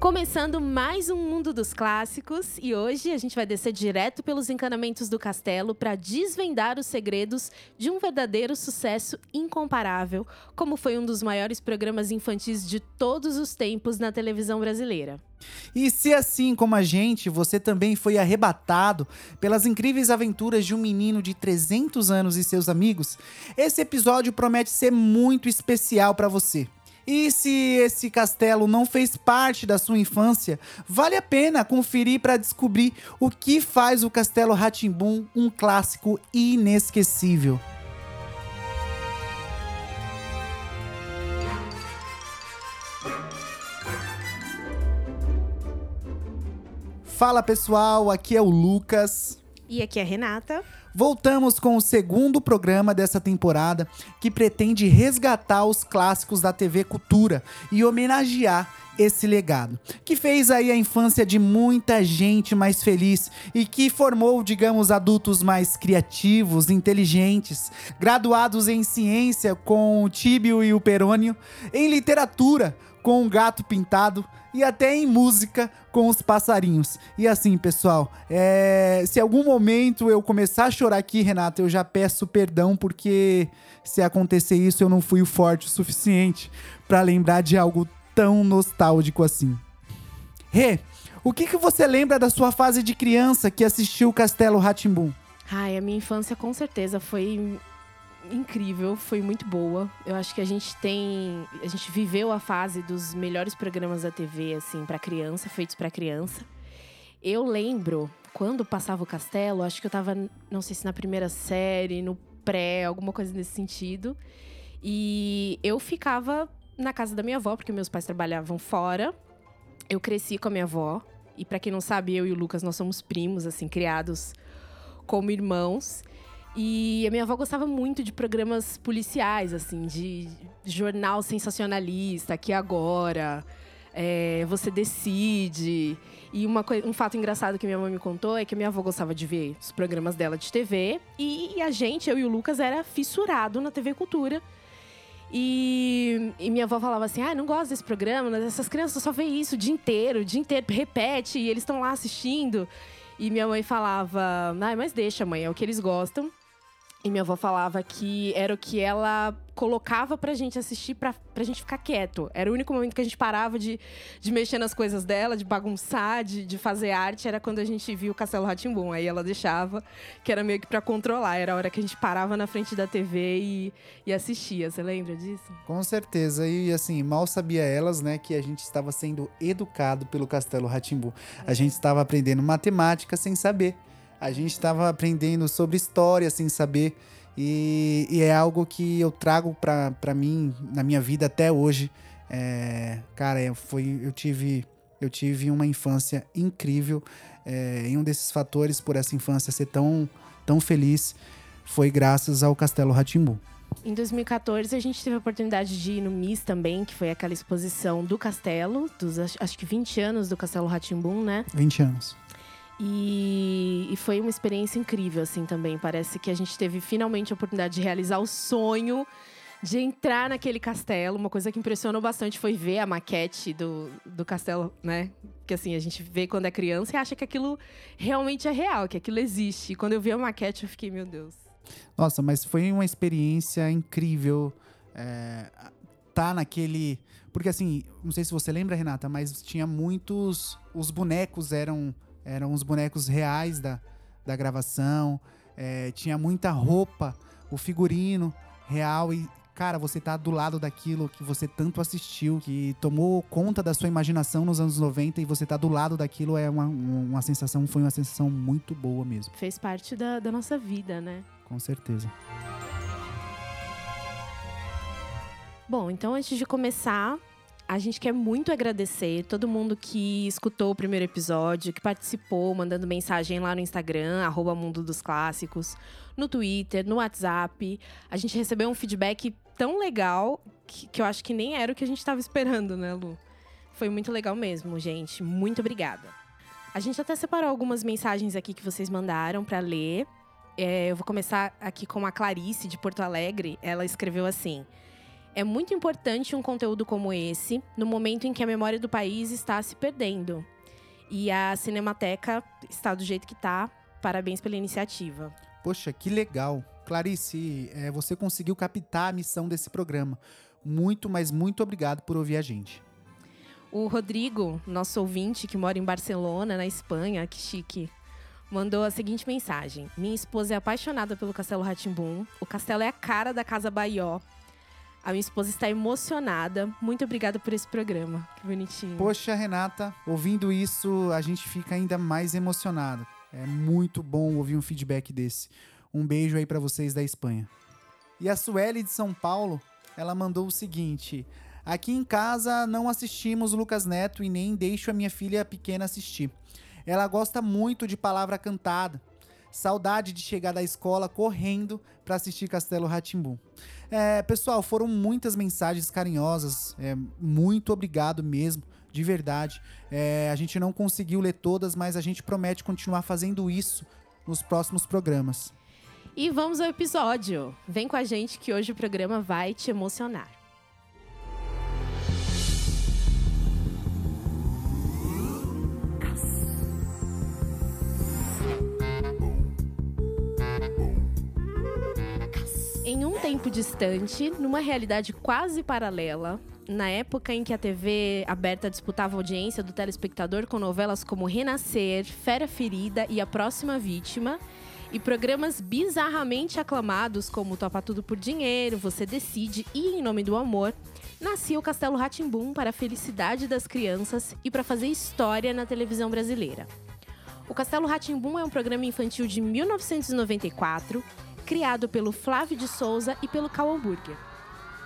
Começando mais um Mundo dos Clássicos e hoje a gente vai descer direto pelos encanamentos do castelo para desvendar os segredos de um verdadeiro sucesso incomparável, como foi um dos maiores programas infantis de todos os tempos na televisão brasileira. E se assim como a gente, você também foi arrebatado pelas incríveis aventuras de um menino de 300 anos e seus amigos, esse episódio promete ser muito especial para você. E se esse castelo não fez parte da sua infância, vale a pena conferir para descobrir o que faz o Castelo Ratimbum um clássico inesquecível. Fala pessoal, aqui é o Lucas. E aqui é a Renata. Voltamos com o segundo programa dessa temporada que pretende resgatar os clássicos da TV Cultura e homenagear esse legado, que fez aí a infância de muita gente mais feliz e que formou, digamos, adultos mais criativos, inteligentes, graduados em ciência com o Tíbio e o Perônio, em literatura com o gato pintado e até em música com os passarinhos. E assim, pessoal, é... se algum momento eu começar a chorar aqui, Renata, eu já peço perdão porque se acontecer isso eu não fui forte o suficiente para lembrar de algo tão nostálgico assim. Rê, o que, que você lembra da sua fase de criança que assistiu Castelo Ratimbum? Ai, a minha infância com certeza foi incrível, foi muito boa. Eu acho que a gente tem, a gente viveu a fase dos melhores programas da TV assim para criança, feitos para criança. Eu lembro quando passava o Castelo, acho que eu tava, não sei se na primeira série, no pré, alguma coisa nesse sentido. E eu ficava na casa da minha avó, porque meus pais trabalhavam fora. Eu cresci com a minha avó. E para quem não sabe, eu e o Lucas nós somos primos, assim, criados como irmãos. E a minha avó gostava muito de programas policiais, assim, de jornal sensacionalista, aqui agora. É, você decide. E uma um fato engraçado que minha mãe me contou é que minha avó gostava de ver os programas dela de TV. E, a gente, eu e o Lucas, era fissurado na TV Cultura. E, e, minha avó falava assim: ah, não gosto desse programa, essas crianças só veem isso o dia inteiro, o dia inteiro, repete, e eles estão lá assistindo. E minha mãe falava: ah, mas deixa, mãe, é o que eles gostam. E minha avó falava que era o que ela colocava pra gente assistir pra, pra gente ficar quieto. Era o único momento que a gente parava de, de mexer nas coisas dela, de bagunçar, de, de fazer arte. Era quando a gente via o Castelo Ratimbum. Aí ela deixava, que era meio que pra controlar. Era a hora que a gente parava na frente da TV e, e assistia. Você lembra disso? Com certeza. E assim, mal sabia elas, né, que a gente estava sendo educado pelo Castelo Ratimbum. A gente estava aprendendo matemática sem saber. A gente estava aprendendo sobre história sem saber. E, e é algo que eu trago para mim na minha vida até hoje. É, cara, foi, eu tive eu tive uma infância incrível. É, e um desses fatores por essa infância ser tão, tão feliz foi graças ao Castelo Ratimbu. Em 2014, a gente teve a oportunidade de ir no MIS também, que foi aquela exposição do castelo, dos acho que 20 anos do Castelo Ratimbum, né? 20 anos. E, e, foi uma experiência incrível, assim, também. Parece que a gente teve finalmente a oportunidade de realizar o sonho de entrar naquele castelo. Uma coisa que impressionou bastante foi ver a maquete do, do castelo, né? Que assim, a gente vê quando é criança e acha que aquilo realmente é real, que aquilo existe. E quando eu vi a maquete, eu fiquei, meu Deus. Nossa, mas foi uma experiência incrível. É, tá naquele. Porque assim, não sei se você lembra, Renata, mas tinha muitos. Os bonecos eram eram os bonecos reais da, da gravação. É, tinha muita roupa, o figurino real e cara, você tá do lado daquilo que você tanto assistiu, que tomou conta da sua imaginação nos anos 90 e você tá do lado daquilo é uma, uma sensação, foi uma sensação muito boa mesmo. Fez parte da, da nossa vida, né? Com certeza. Bom, então antes de começar, a gente quer muito agradecer todo mundo que escutou o primeiro episódio, que participou, mandando mensagem lá no Instagram, arroba Mundo dos Clássicos, no Twitter, no WhatsApp. A gente recebeu um feedback tão legal que, que eu acho que nem era o que a gente estava esperando, né, Lu? Foi muito legal mesmo, gente. Muito obrigada. A gente até separou algumas mensagens aqui que vocês mandaram para ler. É, eu vou começar aqui com a Clarice, de Porto Alegre. Ela escreveu assim. É muito importante um conteúdo como esse, no momento em que a memória do país está se perdendo. E a Cinemateca está do jeito que está. Parabéns pela iniciativa. Poxa, que legal. Clarice, é, você conseguiu captar a missão desse programa. Muito, mas muito obrigado por ouvir a gente. O Rodrigo, nosso ouvinte que mora em Barcelona, na Espanha, que chique, mandou a seguinte mensagem: Minha esposa é apaixonada pelo Castelo Ratimbum. O castelo é a cara da Casa Baió. A minha esposa está emocionada. Muito obrigada por esse programa. Que bonitinho. Poxa, Renata, ouvindo isso, a gente fica ainda mais emocionado. É muito bom ouvir um feedback desse. Um beijo aí para vocês da Espanha. E a Sueli de São Paulo, ela mandou o seguinte: Aqui em casa não assistimos Lucas Neto e nem deixo a minha filha pequena assistir. Ela gosta muito de palavra cantada. Saudade de chegar da escola correndo para assistir Castelo Ratimbu. É, pessoal, foram muitas mensagens carinhosas. É, muito obrigado mesmo, de verdade. É, a gente não conseguiu ler todas, mas a gente promete continuar fazendo isso nos próximos programas. E vamos ao episódio. Vem com a gente que hoje o programa vai te emocionar. Em um tempo distante, numa realidade quase paralela, na época em que a TV aberta disputava a audiência do telespectador com novelas como Renascer, Fera Ferida e A Próxima Vítima, e programas bizarramente aclamados como Topa Tudo por Dinheiro, Você Decide e Em Nome do Amor, nascia o Castelo Ratimbum para a felicidade das crianças e para fazer história na televisão brasileira. O Castelo Ratimbum é um programa infantil de 1994 criado pelo Flávio de Souza e pelo Cal Hamburger.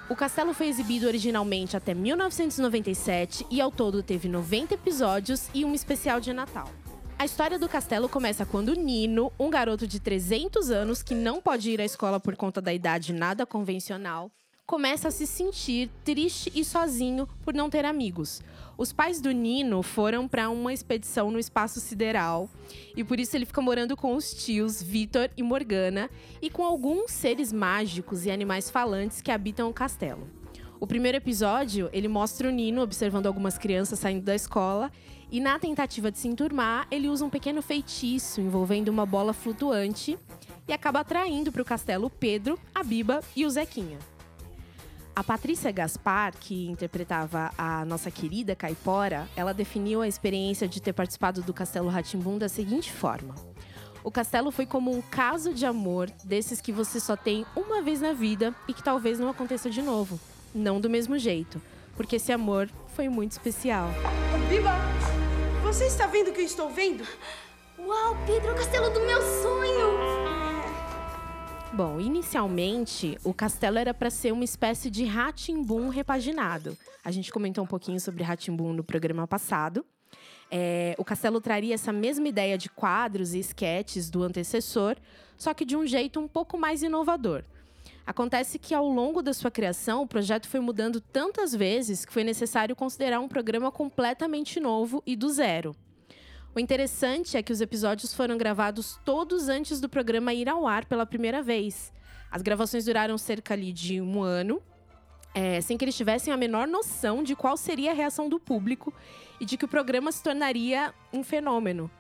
O castelo foi exibido originalmente até 1997 e ao todo teve 90 episódios e um especial de Natal. A história do castelo começa quando Nino, um garoto de 300 anos que não pode ir à escola por conta da idade nada convencional, começa a se sentir triste e sozinho por não ter amigos. Os pais do Nino foram para uma expedição no espaço sideral e por isso ele fica morando com os tios Vitor e Morgana e com alguns seres mágicos e animais falantes que habitam o castelo. O primeiro episódio, ele mostra o Nino observando algumas crianças saindo da escola e na tentativa de se enturmar, ele usa um pequeno feitiço envolvendo uma bola flutuante e acaba atraindo para o castelo Pedro, a Biba e o Zequinha. A Patrícia Gaspar, que interpretava a nossa querida Caipora, ela definiu a experiência de ter participado do Castelo Ratimbum da seguinte forma: O castelo foi como um caso de amor desses que você só tem uma vez na vida e que talvez não aconteça de novo. Não do mesmo jeito, porque esse amor foi muito especial. Biba, você está vendo o que eu estou vendo? Uau, Pedro, o castelo do meu sonho! Bom, inicialmente o castelo era para ser uma espécie de Ratimbum repaginado. A gente comentou um pouquinho sobre Ratimbum no programa passado. É, o castelo traria essa mesma ideia de quadros e esquetes do antecessor, só que de um jeito um pouco mais inovador. Acontece que ao longo da sua criação, o projeto foi mudando tantas vezes que foi necessário considerar um programa completamente novo e do zero. O interessante é que os episódios foram gravados todos antes do programa ir ao ar pela primeira vez. As gravações duraram cerca ali de um ano, é, sem que eles tivessem a menor noção de qual seria a reação do público e de que o programa se tornaria um fenômeno.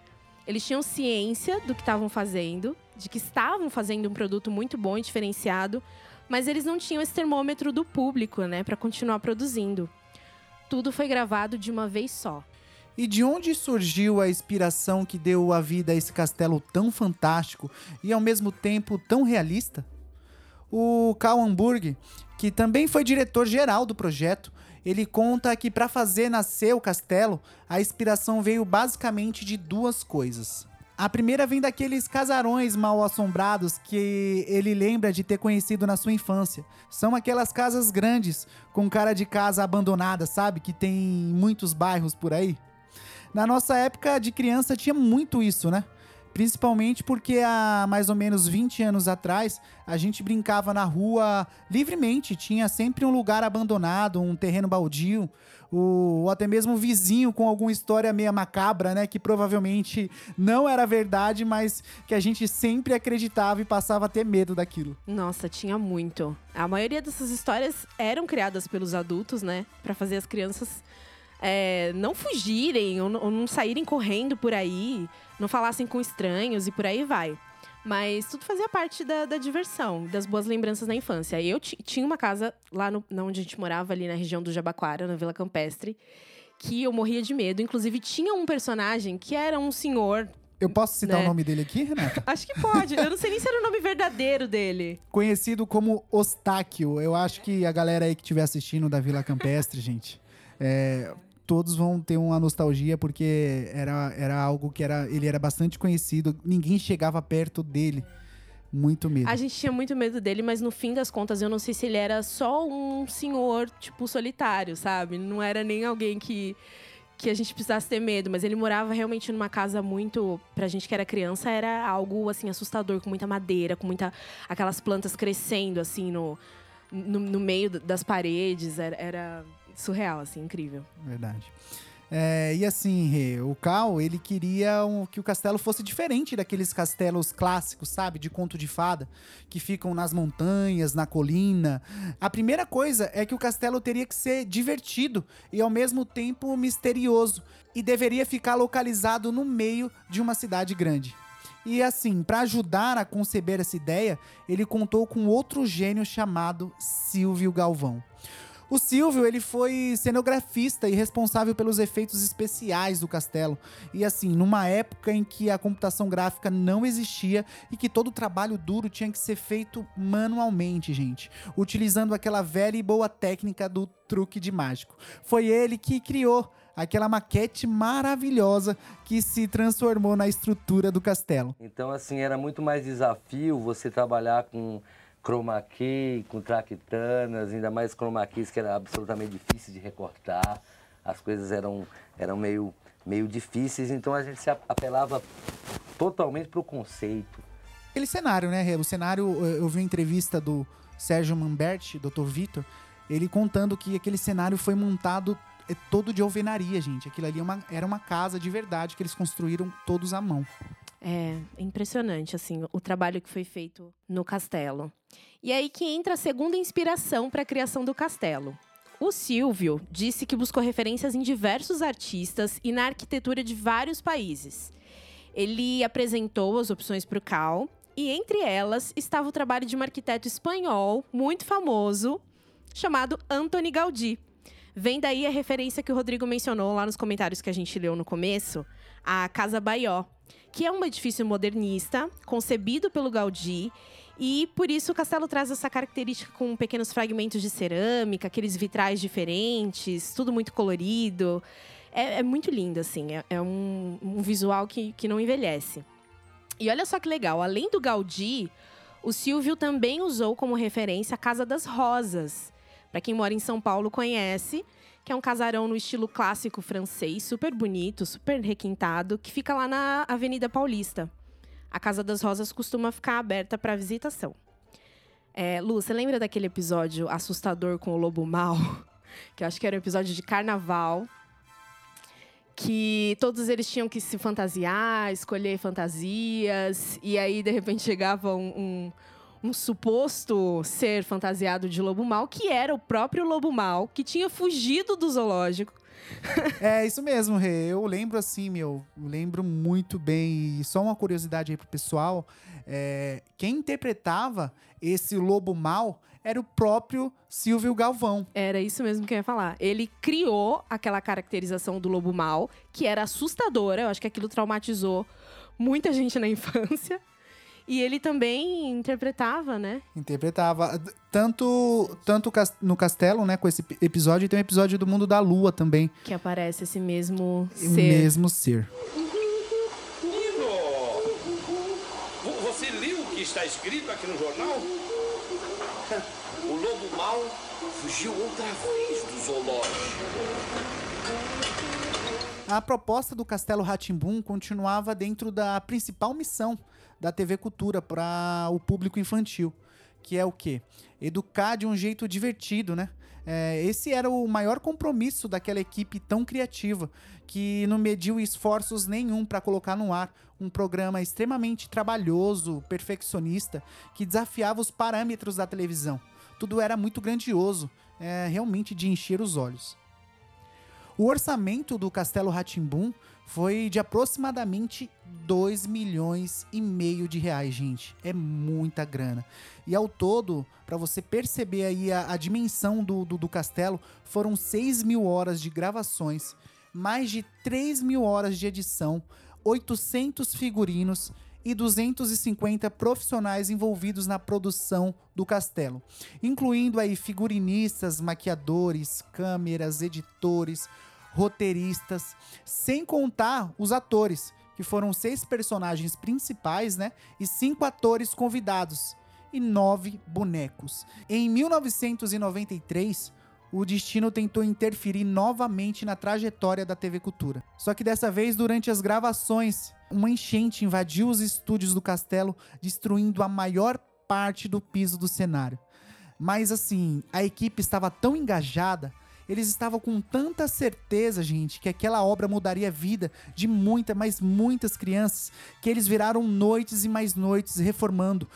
Eles tinham ciência do que estavam fazendo, de que estavam fazendo um produto muito bom e diferenciado, mas eles não tinham esse termômetro do público, né, para continuar produzindo. Tudo foi gravado de uma vez só. E de onde surgiu a inspiração que deu a vida a esse castelo tão fantástico e ao mesmo tempo tão realista? O Karl Hamburg, que também foi diretor geral do projeto, ele conta que para fazer nascer o castelo, a inspiração veio basicamente de duas coisas. A primeira vem daqueles casarões mal assombrados que ele lembra de ter conhecido na sua infância. São aquelas casas grandes, com cara de casa abandonada, sabe? Que tem muitos bairros por aí. Na nossa época de criança tinha muito isso, né? Principalmente porque há mais ou menos 20 anos atrás, a gente brincava na rua livremente. Tinha sempre um lugar abandonado, um terreno baldio, ou até mesmo um vizinho com alguma história meia macabra, né? Que provavelmente não era verdade, mas que a gente sempre acreditava e passava a ter medo daquilo. Nossa, tinha muito. A maioria dessas histórias eram criadas pelos adultos, né? Pra fazer as crianças é, não fugirem ou, ou não saírem correndo por aí, não falassem com estranhos e por aí vai. Mas tudo fazia parte da, da diversão, das boas lembranças da infância. Eu tinha uma casa lá no, onde a gente morava, ali na região do Jabaquara, na Vila Campestre, que eu morria de medo. Inclusive, tinha um personagem que era um senhor. Eu posso citar Né? o nome dele aqui, Renata? Acho que pode. Eu não sei nem se era o nome verdadeiro dele. Conhecido como Ostáquio. Eu acho que a galera aí que estiver assistindo da Vila Campestre, gente, é, todos vão ter uma nostalgia porque era, era algo que era, ele era bastante conhecido. Ninguém chegava perto dele. Muito medo. A gente tinha muito medo dele, mas no fim das contas, eu não sei se ele era só um senhor, tipo, solitário, sabe? Não era nem alguém que, que a gente precisasse ter medo, mas ele morava realmente numa casa muito. Pra gente que era criança, era algo, assim, assustador, com muita madeira, com muita. aquelas plantas crescendo, assim, no, no, no meio das paredes. Era, era surreal, assim, incrível. Verdade. É, e assim, Rê, o Cal, ele queria um- que o castelo fosse diferente daqueles castelos clássicos, sabe? De conto de fada, que ficam nas montanhas, na colina. A primeira coisa é que o castelo teria que ser divertido e ao mesmo tempo misterioso. E deveria ficar localizado no meio de uma cidade grande. E assim, para ajudar a conceber essa ideia, ele contou com outro gênio chamado Silvio Galvão. O Silvio, ele foi cenografista e responsável pelos efeitos especiais do castelo. E assim, numa época em que a computação gráfica não existia e que todo o trabalho duro tinha que ser feito manualmente, gente, utilizando aquela velha e boa técnica do truque de mágico. Foi ele que criou aquela maquete maravilhosa que se transformou na estrutura do castelo. Então, assim, era muito mais desafio você trabalhar com chroma key, com traquitanas, ainda mais chroma keys que era absolutamente difícil de recortar. As coisas eram, eram meio, meio difíceis, então a gente se apelava totalmente para o conceito. Aquele cenário, né? O cenário, eu vi uma entrevista do Sérgio Mamberti, Dr. Vitor, ele contando que aquele cenário foi montado é, todo de alvenaria, gente. Aquilo ali é uma- era uma casa de verdade que eles construíram todos à mão. É impressionante, assim, o trabalho que foi feito no castelo. E aí que entra a segunda inspiração para a criação do castelo. O Silvio disse que buscou referências em diversos artistas e na arquitetura de vários países. Ele apresentou as opções para o Cal e entre elas estava o trabalho de um arquiteto espanhol muito famoso chamado Antoni Gaudí. Vem daí a referência que o Rodrigo mencionou lá nos comentários que a gente leu no começo, a Casa Baió, que é um edifício modernista, concebido pelo Gaudí, e por isso o castelo traz essa característica com pequenos fragmentos de cerâmica, aqueles vitrais diferentes, tudo muito colorido. É, é muito lindo, assim, é, é um, um visual que, que não envelhece. E olha só que legal, além do Gaudí, o Silvio também usou como referência a Casa das Rosas. Para quem mora em São Paulo conhece, que é um casarão no estilo clássico francês, super bonito, super requintado, que fica lá na Avenida Paulista. A Casa das Rosas costuma ficar aberta para visitação. É, Lu, você lembra daquele episódio assustador com o lobo mal? Que eu acho que era um episódio de carnaval. Que todos eles tinham que se fantasiar, escolher fantasias. E aí, de repente, chegava um, um, um suposto ser fantasiado de lobo mal, que era o próprio lobo mal, que tinha fugido do zoológico. É isso mesmo, Rê. Eu lembro assim, meu, eu lembro muito bem. E só uma curiosidade aí pro pessoal: é, quem interpretava esse lobo mal era o próprio Silvio Galvão. Era isso mesmo que eu ia falar. Ele criou aquela caracterização do lobo mal, que era assustadora. Eu acho que aquilo traumatizou muita gente na infância. E ele também interpretava, né? Interpretava tanto, tanto no castelo, né, com esse ep- episódio, e tem um episódio do Mundo da Lua também. Que aparece esse mesmo O ser. mesmo ser. Nino! Vo- Você leu o que está escrito aqui no jornal? O lobo mau fugiu outra vez do zoológico. A proposta do Castelo Ratimbum continuava dentro da principal missão da TV Cultura para o público infantil, que é o quê? Educar de um jeito divertido, né? É, esse era o maior compromisso daquela equipe tão criativa, que não mediu esforços nenhum para colocar no ar um programa extremamente trabalhoso, perfeccionista, que desafiava os parâmetros da televisão. Tudo era muito grandioso, é, realmente de encher os olhos. O orçamento do Castelo Ratimbum foi de aproximadamente 2 milhões e meio de reais, gente. É muita grana. E ao todo, para você perceber aí a, a dimensão do, do, do, castelo, foram 6 mil horas de gravações, mais de 3 mil horas de edição, 800 figurinos e 250 profissionais envolvidos na produção do castelo, incluindo aí figurinistas, maquiadores, câmeras, editores, roteiristas, sem contar os atores, que foram seis personagens principais, né, e cinco atores convidados e nove bonecos. Em 1993, o destino tentou interferir novamente na trajetória da TV Cultura. Só que dessa vez, durante as gravações, uma enchente invadiu os estúdios do castelo, destruindo a maior parte do piso do cenário. Mas assim, a equipe estava tão engajada, eles estavam com tanta certeza, gente, que aquela obra mudaria a vida de muitas, mas muitas crianças, que eles viraram noites e mais noites reformando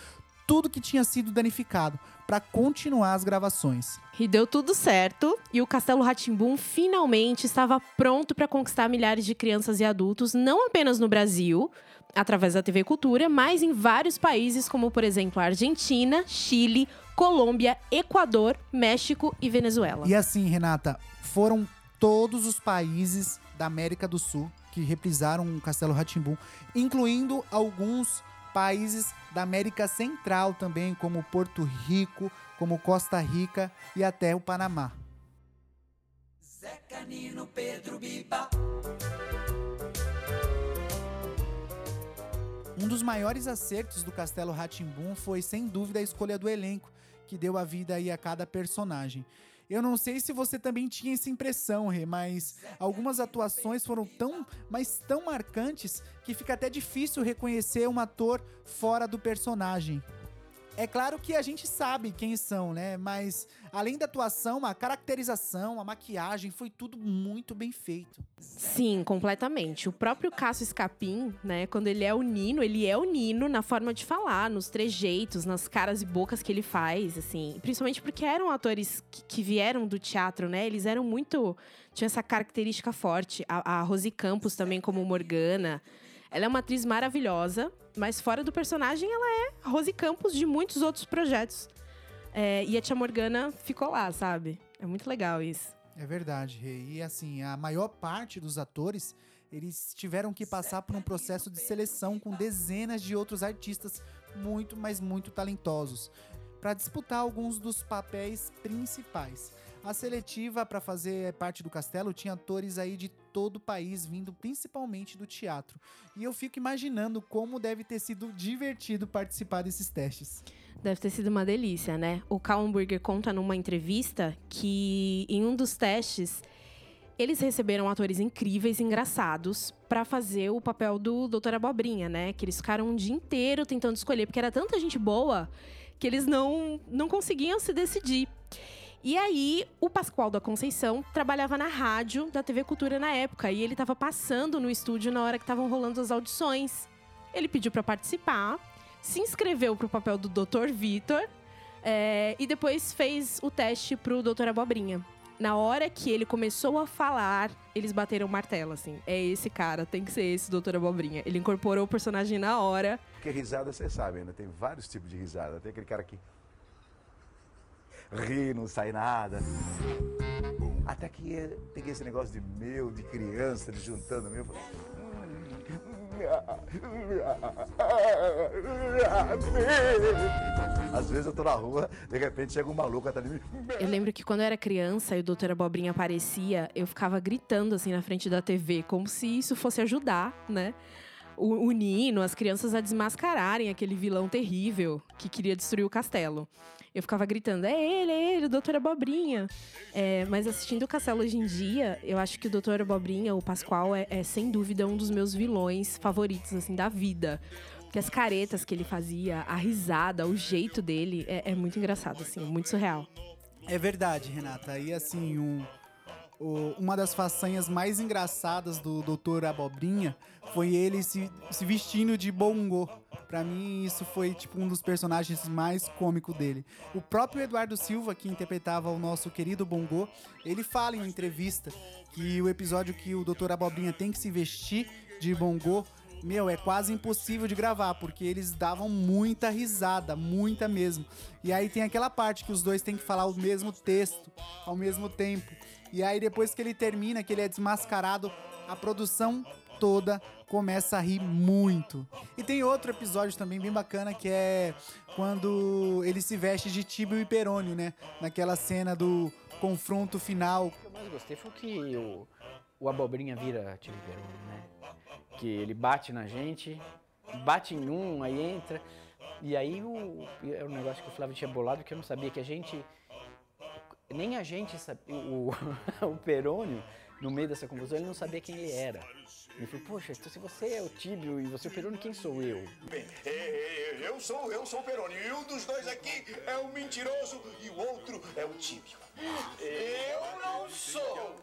tudo que tinha sido danificado para continuar as gravações. E deu tudo certo, e o Castelo Ratimbum finalmente estava pronto para conquistar milhares de crianças e adultos, não apenas no Brasil, através da TV Cultura, mas em vários países, como por exemplo a Argentina, Chile, Colômbia, Equador, México e Venezuela. E assim, Renata, foram todos os países da América do Sul que reprisaram o Castelo Ratimbum, incluindo alguns países da América Central também, como Porto Rico, como Costa Rica e até o Panamá. Zé Canino, Pedro Biba. Um dos maiores acertos do Castelo Ratimbum foi, sem dúvida, a escolha do elenco, que deu a vida aí a cada personagem. Eu não sei se você também tinha essa impressão, Rê, mas algumas atuações foram tão, mas tão marcantes que fica até difícil reconhecer um ator fora do personagem. É claro que a gente sabe quem são, né? Mas além da atuação, a caracterização, a maquiagem, foi tudo muito bem feito. Sim, completamente. O próprio Cássio Escapim, né? Quando ele é o Nino, ele é o Nino na forma de falar, nos trejeitos, nas caras e bocas que ele faz, assim. Principalmente porque eram atores que, vieram do teatro, né? Eles eram muito. tinham essa característica forte. A, a Campos também, como Morgana. Ela é uma atriz maravilhosa, mas fora do personagem, ela é Rose Campos de muitos outros projetos. É, e a Tia Morgana ficou lá, sabe? É muito legal isso. É verdade. E assim, a maior parte dos atores, eles tiveram que passar por um processo de seleção com dezenas de outros artistas muito, mas muito talentosos para disputar alguns dos papéis principais. A seletiva para fazer parte do castelo tinha atores aí de todo o país, vindo principalmente do teatro. E eu fico imaginando como deve ter sido divertido participar desses testes. Deve ter sido uma delícia, né? O Kallenberger conta numa entrevista que em um dos testes eles receberam atores incríveis, engraçados, para fazer o papel do Doutor Abobrinha, né? Que eles ficaram um dia inteiro tentando escolher, porque era tanta gente boa que eles não, não conseguiam se decidir. E aí, o Pascoal da Conceição trabalhava na rádio da TV Cultura na época e ele estava passando no estúdio na hora que estavam rolando as audições. Ele pediu para participar, se inscreveu para o papel do Dr. Vitor é, e depois fez o teste pro Dr. Abobrinha. Na hora que ele começou a falar, eles bateram o martelo, assim. É esse cara, tem que ser esse Dr. Abobrinha. Ele incorporou o personagem na hora. Porque risada, você sabe, né? Tem vários tipos de risada. Tem aquele cara que ri, não sai nada. Até que peguei esse negócio de meu, de criança, de juntando meu. Às vezes eu tô na rua, de repente chega um maluco atrás de mim. Eu lembro que quando eu era criança e o Doutor Abobrinha aparecia, eu ficava gritando assim na frente da TV, como se isso fosse ajudar, né? O, o Nino, as crianças a desmascararem aquele vilão terrível que queria destruir o castelo. Eu ficava gritando: é ele, é ele, o Doutor Abobrinha. É, mas assistindo o Castelo hoje em dia, eu acho que o Doutor Abobrinha, o Pascoal, é, é sem dúvida um dos meus vilões favoritos, assim, da vida. Porque as caretas que ele fazia, a risada, o jeito dele, é, é muito engraçado, assim, muito surreal. É verdade, Renata. E assim, um, o- uma das façanhas mais engraçadas do Doutor Abobrinha foi ele se, se vestindo de bongo. Pra mim, isso foi tipo um dos personagens mais cômicos dele. O próprio Eduardo Silva, que interpretava o nosso querido bongo, ele fala em entrevista que o episódio que o Doutor Abobrinha tem que se vestir de bongo meu, é quase impossível de gravar, porque eles davam muita risada, muita mesmo. E aí tem aquela parte que os dois têm que falar o mesmo texto ao mesmo tempo. E aí depois que ele termina, que ele é desmascarado, a produção toda começa a rir muito. E tem outro episódio também bem bacana que é quando ele se veste de Tibio e Perônio, né? Naquela cena do confronto final O que eu mais gostei foi que o, o Abobrinha vira Tio Peroni, né? Que ele bate na gente, bate em um, aí entra. E aí o, é um negócio que o Flávio tinha bolado que eu não sabia, que a gente. Nem a gente sabia. O, o Perônio, no meio dessa confusão, ele não sabia quem ele era. Ele falou, poxa, então se você é o Tíbio e você é o Perônio, quem sou eu? Bem, é, é, eu sou, eu sou o Peroni. E um dos dois aqui é o mentiroso e o outro é o tíbio. Eu não sou.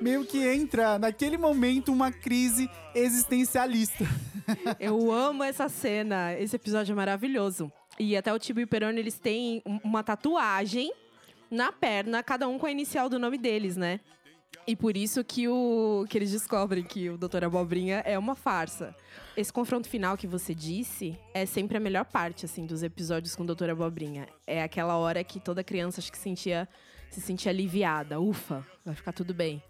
meio que entra naquele momento uma crise existencialista. Eu amo essa cena, esse episódio é maravilhoso. E até o Tibo e o Peroni, eles têm um- uma tatuagem na perna, cada um com a inicial do nome deles, né? E por isso que, o, que eles descobrem que o Doutor Abobrinha é uma farsa. Esse confronto final que você disse é sempre a melhor parte, assim, dos episódios com o Doutor Abobrinha. É aquela hora que toda criança acho que sentia, se sentia aliviada. Ufa, vai ficar tudo bem.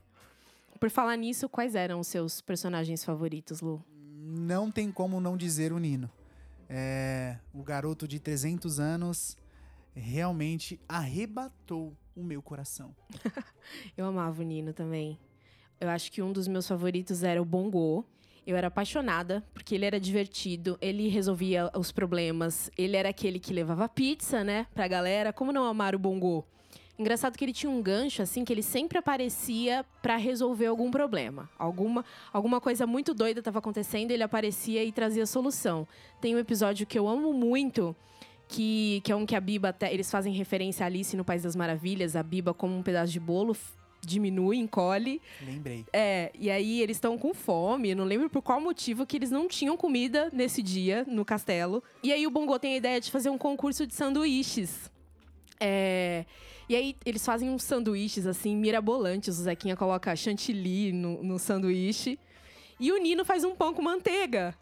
Por falar nisso, quais eram os seus personagens favoritos, Lu? não tem como não dizer o Nino. É, o garoto de 300 anos realmente arrebatou o meu coração. Eu amava o Nino também. Eu acho que um dos meus favoritos era o Bongo. Eu era apaixonada, porque ele era divertido, ele resolvia os problemas, ele era aquele que levava pizza, né, pra galera. Como não amar o Bongo? Engraçado que ele tinha um gancho, assim, que ele sempre aparecia pra resolver algum problema. Alguma, alguma coisa muito doida tava acontecendo, ele aparecia e trazia solução. Tem um episódio que eu amo muito, que, que é um que a Biba até. Eles fazem referência a Alice no País das Maravilhas, a Biba como um pedaço de bolo diminui, encolhe. Lembrei. É, e aí eles estão com fome, eu não lembro por qual motivo que eles não tinham comida nesse dia no castelo. E aí o Bongo tem a ideia de fazer um concurso de sanduíches. É, e aí eles fazem uns sanduíches assim mirabolantes. O Zequinha coloca chantilly no, no sanduíche. E o Nino faz um pão com manteiga.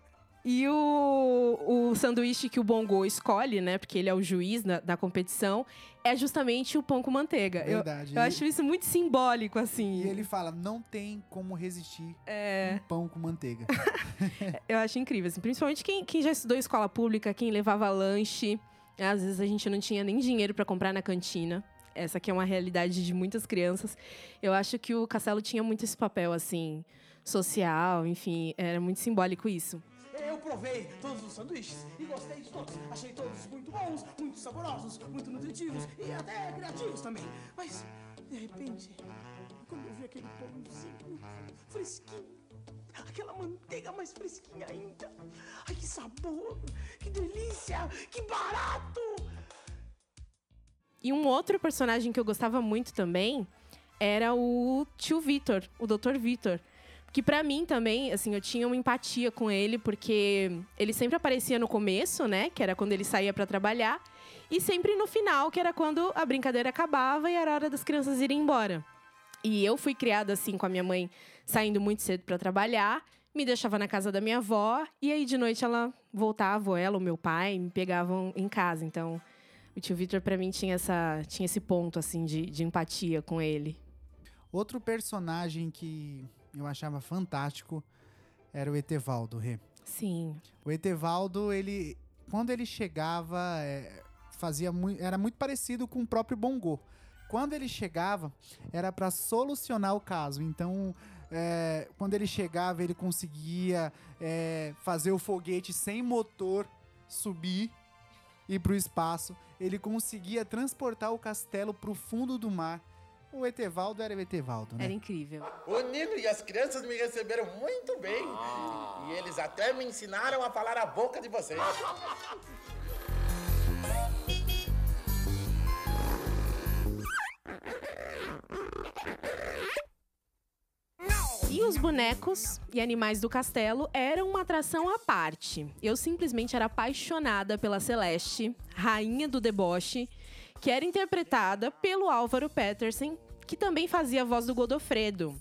E o, o sanduíche que o Bongo escolhe, né? Porque ele é o juiz na- da competição, é justamente o pão com manteiga. Eu- Verdade. Eu, acho isso muito simbólico, assim. E ele fala: não tem como resistir É. um pão com manteiga. Eu acho incrível, assim. Principalmente quem, quem já estudou escola pública, quem levava lanche. Às vezes a gente não tinha nem dinheiro pra comprar na cantina. Essa aqui é uma realidade de muitas crianças. Eu acho que o Castelo tinha muito esse papel, assim, social, enfim, era muito simbólico isso. Eu provei todos os sanduíches e gostei de todos. Achei todos muito bons, muito saborosos, muito nutritivos e até criativos também. Mas, de repente, quando eu vi aquele pãozinho fresquinho, aquela manteiga mais fresquinha ainda, ai que sabor, que delícia, que barato! E um outro personagem que eu gostava muito também era o tio Vitor, o Dr. Vitor. Que pra mim também, assim, eu tinha uma empatia com ele, porque ele sempre aparecia no começo, né? Que era quando ele saía pra trabalhar. E sempre no final, que era quando a brincadeira acabava e era hora das crianças irem embora. E eu fui criada assim com a minha mãe saindo muito cedo pra trabalhar, me deixava na casa da minha avó e aí de noite ela voltava, ela ou meu pai me pegavam em casa. Então, o tio Vitor pra mim tinha essa tinha esse ponto assim de, de empatia com ele. Outro personagem que eu achava fantástico era o Etevaldo, Rê. Sim. O Etevaldo, ele. Quando ele chegava, é, fazia muito, era muito parecido com o próprio Bongo. Quando ele chegava, era para solucionar o caso. Então, é, quando ele chegava, ele conseguia é, fazer o foguete sem motor subir ir pro espaço. ele conseguia transportar o castelo pro fundo do mar. O Etevaldo era o Etevaldo, né? Era incrível. O Nino e as crianças me receberam muito bem. E eles até me ensinaram a falar a boca de vocês. E os bonecos e animais do castelo eram uma atração à parte. Eu simplesmente era apaixonada pela Celeste, rainha do deboche, que era interpretada pelo Álvaro Petersen, que também fazia a voz do Godofredo.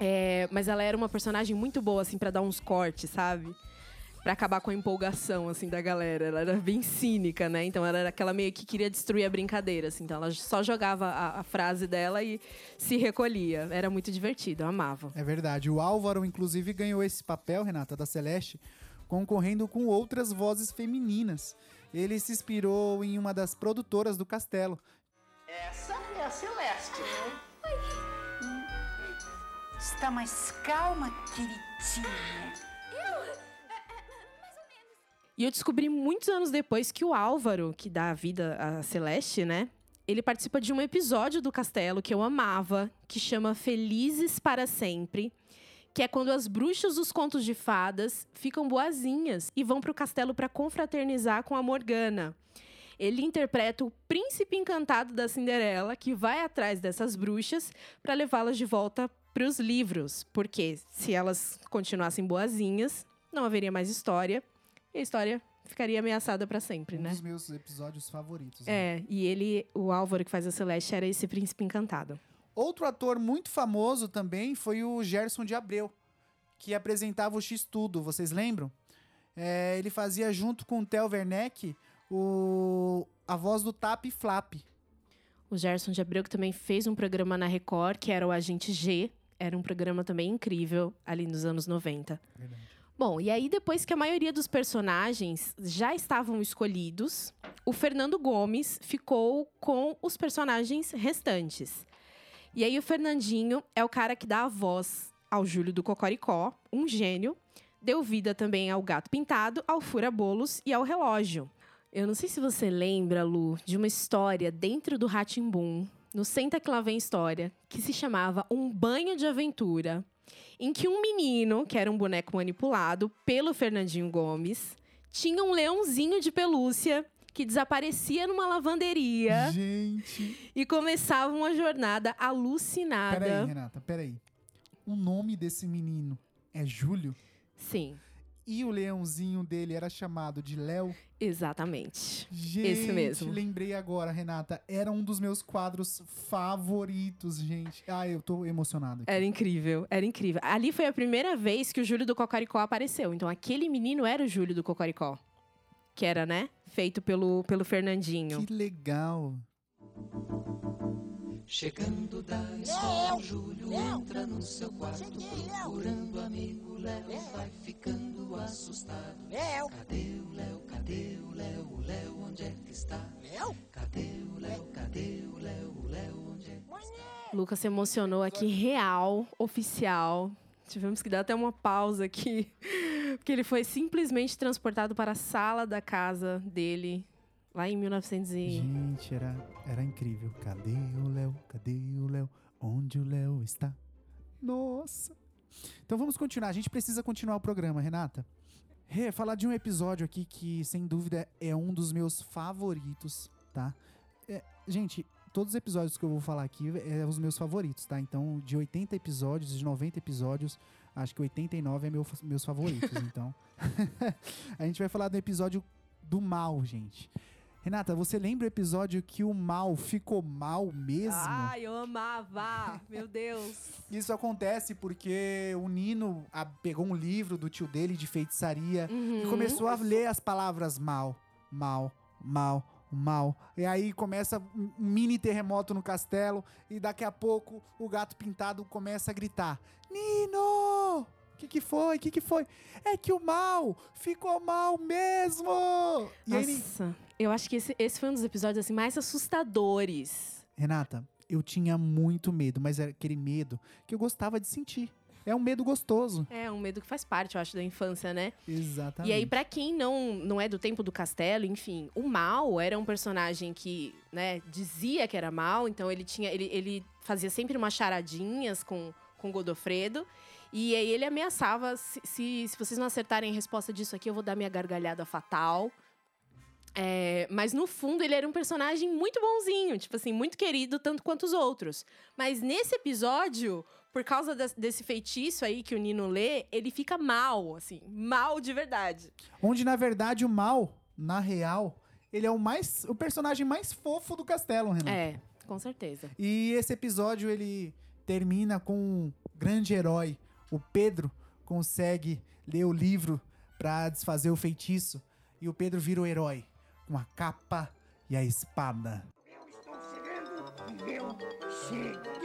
É, mas ela era uma personagem muito boa, assim, pra dar uns cortes, sabe? Pra acabar com a empolgação, assim, da galera. Ela era bem cínica, né? Então ela era aquela meio que queria destruir a brincadeira, assim. Então ela só jogava a, a frase dela e se recolhia. Era muito divertido, eu amava. É verdade. O Álvaro, inclusive, ganhou esse papel, Renata, da Celeste, concorrendo com outras vozes femininas. Ele se inspirou em uma das produtoras do castelo. Essa é a Celeste. Está mais calma, queridinha. E eu descobri muitos anos depois que o Álvaro, que dá a vida a Celeste, né? Ele participa de um episódio do Castelo que eu amava, que chama Felizes para Sempre, que é quando as bruxas dos contos de fadas ficam boazinhas e vão pro castelo para confraternizar com a Morgana. Ele interpreta o príncipe encantado da Cinderela, que vai atrás dessas bruxas para levá-las de volta para os livros, porque se elas continuassem boazinhas, não haveria mais história e a história ficaria ameaçada para sempre, Um né? dos meus episódios favoritos. né? É, e ele, o Álvaro que faz a Celeste, era esse príncipe encantado. Outro ator muito famoso também foi o Gerson de Abreu, que apresentava o X-Tudo, vocês lembram? É, ele fazia junto com o Theo Werneck o, a voz do Tap e Flap. O Gerson de Abreu que também fez um programa na Record, que era o Agente G. Era um programa também incrível, ali nos anos 90. Bom, e aí depois que a maioria dos personagens já estavam escolhidos, o Fernando Gomes ficou com os personagens restantes. E aí o Fernandinho é o cara que dá a voz ao Júlio do Cocoricó, um gênio. Deu vida também ao Gato Pintado, ao Fura Bolos e ao Relógio. Eu não sei se você lembra, Lu, de uma história dentro do Ratimbum, no Senta Que Lá Vem História, que se chamava Um Banho de Aventura, em que um menino, que era um boneco manipulado pelo Fernandinho Gomes, tinha um leãozinho de pelúcia que desaparecia numa lavanderia Gente. e começava uma jornada alucinada. Peraí, Renata, peraí. O nome desse menino é Júlio? Sim, E o leãozinho dele era chamado de Léo? exatamente. Gente, Esse mesmo. lembrei agora, Renata. Era um dos meus quadros favoritos, gente. Ah, eu tô emocionado. aqui. Era incrível, era incrível. Ali foi a primeira vez que o Júlio do Cocoricó apareceu. Então aquele menino era o Júlio do Cocoricó. Que era, né? Feito pelo, pelo Fernandinho. Que legal. Chegando da escola, Júlio entra no seu quarto procurando amigo Léo. Vai ficando assustado. Léo. Cadê o Léo? Cadê o Léo? O Léo onde é que está? Léo? Cadê o Léo? Cadê o Léo? O Léo onde é que está? Lucas se emocionou aqui, real, oficial. Tivemos que dar até uma pausa aqui. Porque ele foi simplesmente transportado para a sala da casa dele, lá em 1900 e... Gente, era, era incrível. Cadê o Léo? Cadê o Léo? Onde o Léo está? Nossa. Então vamos continuar. A gente precisa continuar o programa, Renata. Falar de um episódio aqui que, sem dúvida, é um dos meus favoritos, tá? É, gente, todos os episódios que eu vou falar aqui é os meus favoritos, tá? Então, de 80 episódios, de 90 episódios, acho que 89 é meu, meus favoritos. então, a gente vai falar do episódio do mal, gente. Renata, você lembra o episódio que o mal ficou mal mesmo? Ai, eu amava! Meu Deus! Isso acontece porque o Nino ah, pegou um livro do tio dele de feitiçaria e Uhum. começou a ler as palavras mal, mal, mal, mal. E aí começa um mini terremoto no castelo e daqui a pouco o gato pintado começa a gritar: Nino! O que, que foi? O que, que foi? É que o mal ficou mal mesmo! E Nossa, eu acho que esse, esse foi um dos episódios assim, mais assustadores. Renata, eu tinha muito medo, mas era aquele medo que eu gostava de sentir. É um medo gostoso. É um medo que faz parte, eu acho, da infância, né? Exatamente. E aí, pra quem não, não é do tempo do castelo, enfim, o Mal era um personagem que, né, dizia que era mal, então ele tinha. Ele, ele fazia sempre umas charadinhas com, com Godofredo. E aí ele ameaçava: se, se, se vocês não acertarem a resposta disso aqui, eu vou dar minha gargalhada fatal. É, mas no fundo ele era um personagem muito bonzinho, tipo assim, muito querido, tanto quanto os outros. Mas nesse episódio, por causa des- desse feitiço aí que o Nino lê, ele fica mal, assim, mal de verdade. Onde, na verdade, o mal, na real, ele é o mais o personagem mais fofo do castelo, Renan. É, com certeza. E esse episódio ele termina com um grande herói. O Pedro consegue ler o livro pra desfazer o feitiço e o Pedro vira o herói com a capa e a espada. Eu cheguei.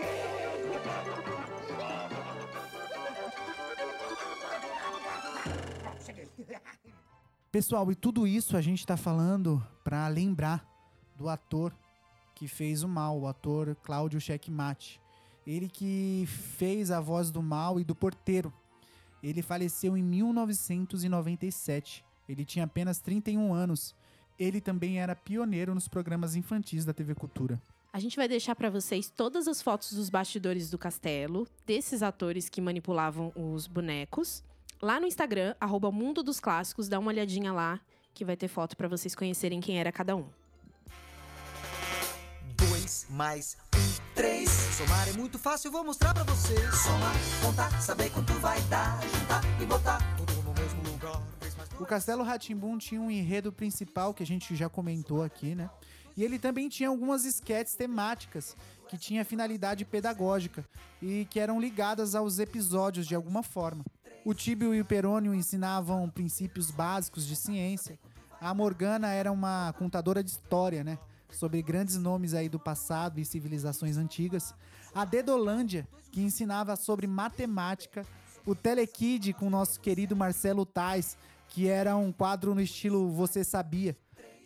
Pessoal, e tudo isso a gente tá falando pra lembrar do ator que fez o mal, o ator Cláudio Checkmate. Ele que fez a voz do mal e do porteiro. Ele faleceu em 1997. Ele tinha apenas 31 anos. Ele também era pioneiro nos programas infantis da TV Cultura. A gente vai deixar pra vocês todas as fotos dos bastidores do castelo, desses atores que manipulavam os bonecos. Lá no Instagram, arroba Mundo dos Clássicos, dá uma olhadinha lá, que vai ter foto pra vocês conhecerem quem era cada um. Dois mais um, três. Somar é muito fácil, vou mostrar pra você. Somar, contar, saber quanto vai dar. Juntar e botar tudo no mesmo lugar. O Castelo Ratimbum tinha um enredo principal que a gente já comentou aqui, né? E ele também tinha algumas esquetes temáticas que tinha finalidade pedagógica e que eram ligadas aos episódios de alguma forma. O Tíbio e o Perônio ensinavam princípios básicos de ciência. A Morgana era uma contadora de história, né? Sobre grandes nomes aí do passado e civilizações antigas. A Dedolândia, que ensinava sobre matemática. O Telekid, com o nosso querido Marcelo Tais, que era um quadro no estilo Você Sabia.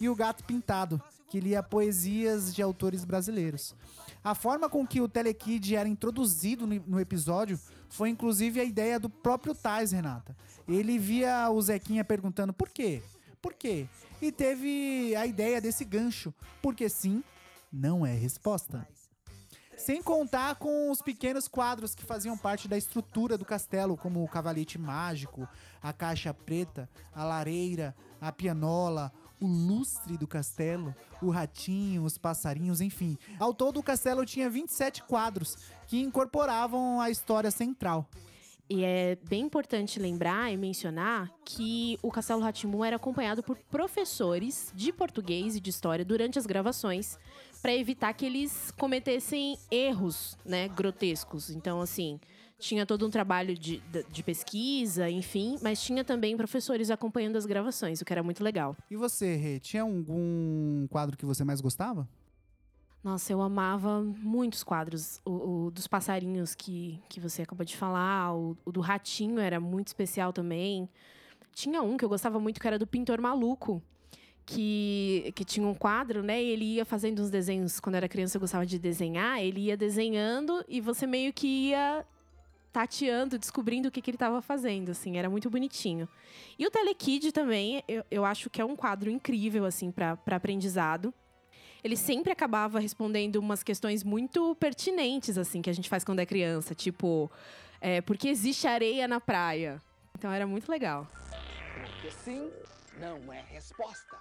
E o Gato Pintado, que lia poesias de autores brasileiros. A forma com que o Telekid era introduzido no, no episódio foi inclusive a ideia do próprio Tais, Renata. Ele via o Zequinha perguntando por quê? Por quê? E teve a ideia desse gancho. Porque sim, não é resposta. Sem contar com os pequenos quadros que faziam parte da estrutura do castelo, como o cavalete mágico, a caixa preta, a lareira, a pianola, o lustre do castelo, o ratinho, os passarinhos, enfim. Ao todo, o castelo tinha 27 quadros que incorporavam a história central. E é bem importante lembrar e mencionar que o Castelo Ratimbun era acompanhado por professores de português e de história durante as gravações, para evitar que eles cometessem erros, né, grotescos. Então, assim, tinha todo um trabalho de, de- pesquisa, enfim, mas tinha também professores acompanhando as gravações, o que era muito legal. E você, Rê, tinha algum quadro que você mais gostava? Nossa, eu amava muitos quadros. O, o dos passarinhos que, que você acabou de falar, o, o do ratinho era muito especial também. Tinha um que eu gostava muito, que era do pintor maluco. Que, que tinha um quadro, né? E ele ia fazendo uns desenhos. Quando eu era criança, eu gostava de desenhar. Ele ia desenhando e você meio que ia tateando, descobrindo o que, que ele estava fazendo, assim, era muito bonitinho. E o Telekid também, eu, eu acho que é um quadro incrível, assim, para aprendizado. Ele sempre acabava respondendo umas questões muito pertinentes, assim, que a gente faz quando é criança, tipo, é, por que existe areia na praia? Então era muito legal. Porque sim não é resposta.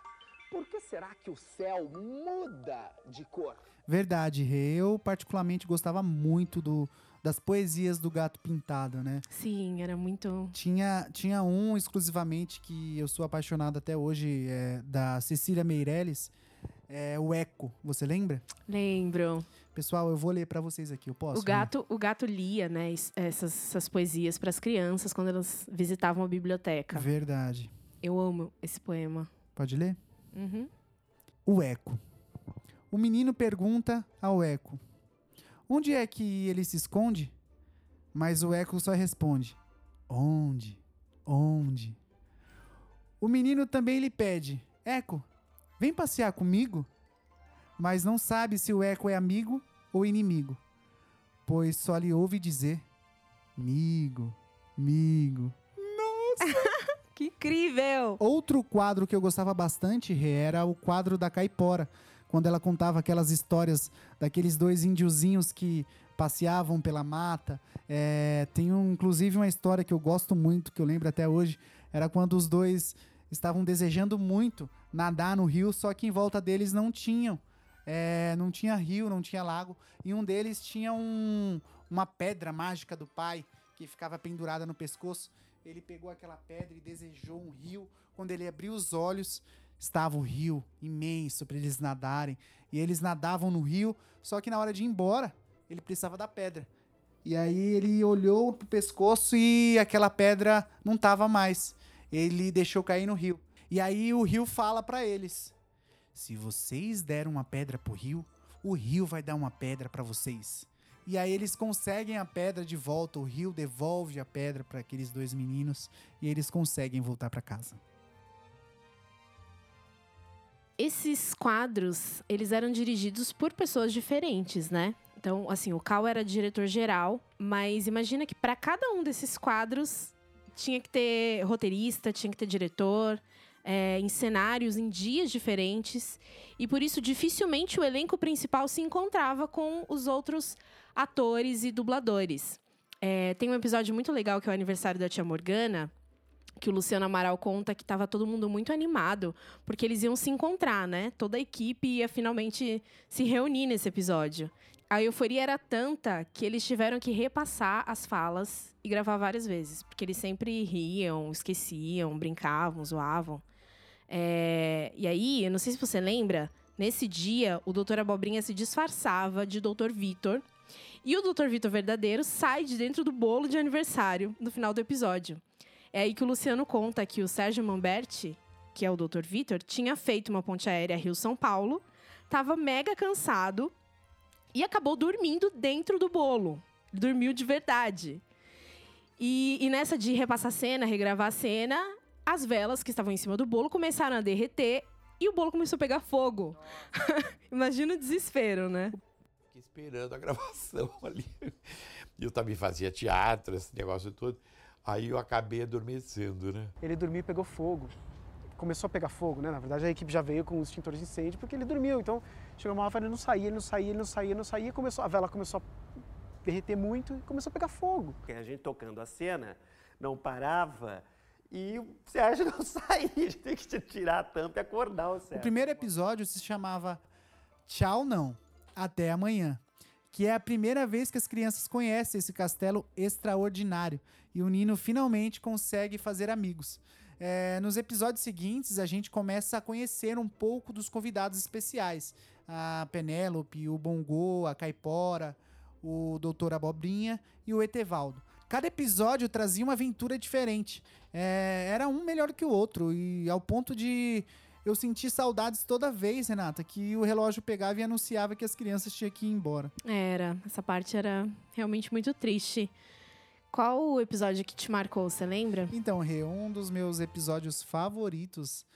Por que será que o céu muda de cor? Verdade. Eu particularmente gostava muito do, das poesias do Gato Pintado, né? Sim, era muito. Tinha, tinha um exclusivamente que eu sou apaixonado até hoje, é, da Cecília Meirelles, é o Eco. Você lembra? Lembro. Pessoal, eu vou ler pra vocês aqui, eu posso? O gato, o gato lia, né, es- essas, essas poesias para as crianças quando elas visitavam a biblioteca. Verdade. Eu amo esse poema. Pode ler? Uhum. O Eco. O menino pergunta ao Eco: Onde é que ele se esconde? Mas o Eco só responde: Onde? Onde? O menino também lhe pede: Eco, vem passear comigo? Mas não sabe se o Eco é amigo ou inimigo, pois só lhe ouve dizer: Migo, migo. Que incrível! Outro quadro que eu gostava bastante, era o quadro da Caipora. Quando ela contava aquelas histórias daqueles dois índiozinhos que passeavam pela mata. É, tem um, inclusive uma história que eu gosto muito, que eu lembro até hoje. Era quando os dois estavam desejando muito nadar no rio, só que em volta deles não tinham. é, não tinha rio, não tinha lago. E um deles tinha um- uma pedra mágica do pai que ficava pendurada no pescoço. Ele pegou aquela pedra e desejou um rio. Quando ele abriu os olhos, estava o rio imenso para eles nadarem. E eles nadavam no rio, só que na hora de ir embora, ele precisava da pedra. E aí ele olhou pro pescoço e aquela pedra não tava mais. Ele deixou cair no rio. E aí o rio fala para eles: Se vocês deram uma pedra pro rio, o rio vai dar uma pedra para vocês. E aí eles conseguem a pedra de volta, o rio devolve a pedra para aqueles dois meninos e eles conseguem voltar para casa. Esses quadros, eles eram dirigidos por pessoas diferentes, né? Então, assim, o Cal era diretor geral, mas imagina que para cada um desses quadros tinha que ter roteirista, tinha que ter diretor, é, em cenários, em dias diferentes. E por isso, dificilmente o elenco principal se encontrava com os outros atores e dubladores. É, tem um episódio muito legal que é o aniversário da Tia Morgana, que o Luciano Amaral conta que estava todo mundo muito animado, porque eles iam se encontrar, né? Toda a equipe ia finalmente se reunir nesse episódio. A euforia era tanta que eles tiveram que repassar as falas e gravar várias vezes, porque eles sempre riam, esqueciam, brincavam, zoavam. É, E aí, eu não sei se você lembra, nesse dia, o Doutor Abobrinha se disfarçava de Doutor Vitor. E o Doutor Vitor verdadeiro sai de dentro do bolo de aniversário no final do episódio. É aí que o Luciano conta que o Sérgio Mamberti, que é o Dr. Vitor, tinha feito uma ponte aérea Rio-São Paulo, tava mega cansado e acabou dormindo dentro do bolo. Dormiu de verdade. E, e nessa de repassar a cena, regravar a cena, as velas que estavam em cima do bolo começaram a derreter e o bolo começou a pegar fogo. Imagina o desespero, né? Fiquei esperando a gravação ali. E eu também fazia teatro, esse negócio todo. Aí eu acabei adormecendo, né? Ele dormiu e pegou fogo. Começou a pegar fogo, né? Na verdade, a equipe já veio com os extintores de incêndio porque ele dormiu. Então, chegou uma hora, ele não saía, ele não saía, ele não saía, ele não saía. Começou, a vela começou a derreter muito e começou a pegar fogo. A gente tocando a cena, não parava e o Sérgio não saía. A gente tem que tirar a tampa e acordar o O Sérgio. primeiro episódio se chamava Tchau Não, Até Amanhã, que é a primeira vez que as crianças conhecem esse castelo extraordinário e o Nino finalmente consegue fazer amigos. É, nos episódios seguintes, a gente começa a conhecer um pouco dos convidados especiais. A Penélope, o Bongo, a Caipora, o Doutor Abobrinha e o Etevaldo. Cada episódio trazia uma aventura diferente. É, era um melhor que o outro, e ao ponto de eu sentir saudades toda vez, Renata, que o relógio pegava e anunciava que as crianças tinham que ir embora. Era, essa parte era realmente muito triste. Qual o episódio que te marcou, você lembra? Então, Rê, um dos meus episódios favoritos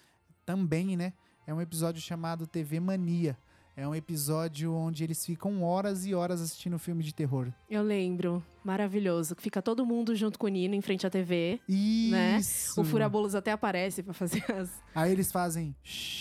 também, né? É um episódio chamado TV Mania. É um episódio onde eles ficam horas e horas assistindo filme de terror. Eu lembro. Maravilhoso. Fica todo mundo junto com o Nino em frente à TV. Isso! Né? O Furabolos até aparece pra fazer as. Aí eles fazem.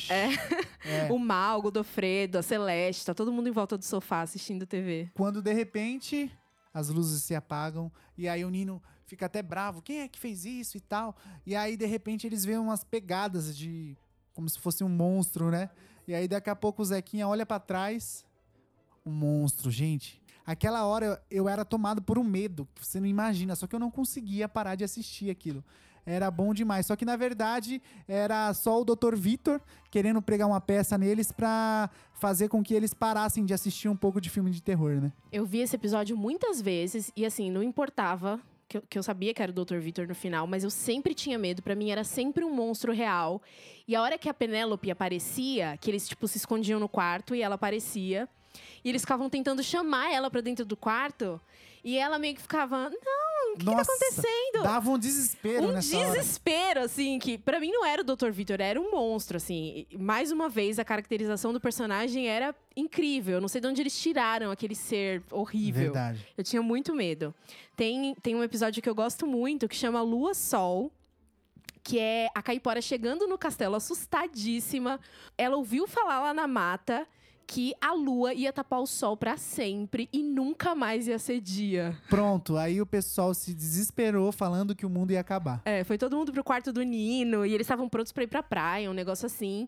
É. É. O Mal, o Godofredo, a Celeste, tá todo mundo em volta do sofá assistindo TV. Quando de repente as luzes se apagam e aí o Nino fica até bravo. Quem é que fez isso e tal? E aí de repente eles veem umas pegadas de como se fosse um monstro, né? E aí daqui a pouco o Zequinha olha pra trás, um monstro, gente. Aquela hora eu, eu era tomado por um medo, que você não imagina, só que eu não conseguia parar de assistir aquilo. Era bom demais. Só que na verdade era só o Dr. Vitor querendo pregar uma peça neles pra fazer com que eles parassem de assistir um pouco de filme de terror, né? Eu vi esse episódio muitas vezes e assim, não importava que eu, que eu sabia que era o Dr. Victor no final, mas eu sempre tinha medo. Pra mim era sempre um monstro real. E a hora que a Penélope aparecia, que eles tipo se escondiam no quarto e ela aparecia, e eles ficavam tentando chamar ela pra dentro do quarto, e ela meio que ficava: "Não, o que, que tá Nossa, acontecendo? Dava um desespero um nessa hora. desespero, assim, que pra mim não era o Dr. Victor, era um monstro, assim. Mais uma vez, a caracterização do personagem era incrível. Eu não sei de onde eles tiraram aquele ser horrível. Verdade. Eu tinha muito medo. Tem, tem um episódio que eu gosto muito que chama Lua Sol. Que é a Caipora chegando no castelo assustadíssima. Ela ouviu falar lá na mata que a lua ia tapar o sol pra sempre e nunca mais ia ser dia. Pronto, aí o pessoal se desesperou falando que o mundo ia acabar. É, foi todo mundo pro quarto do Nino e eles estavam prontos pra ir pra praia, um negócio assim.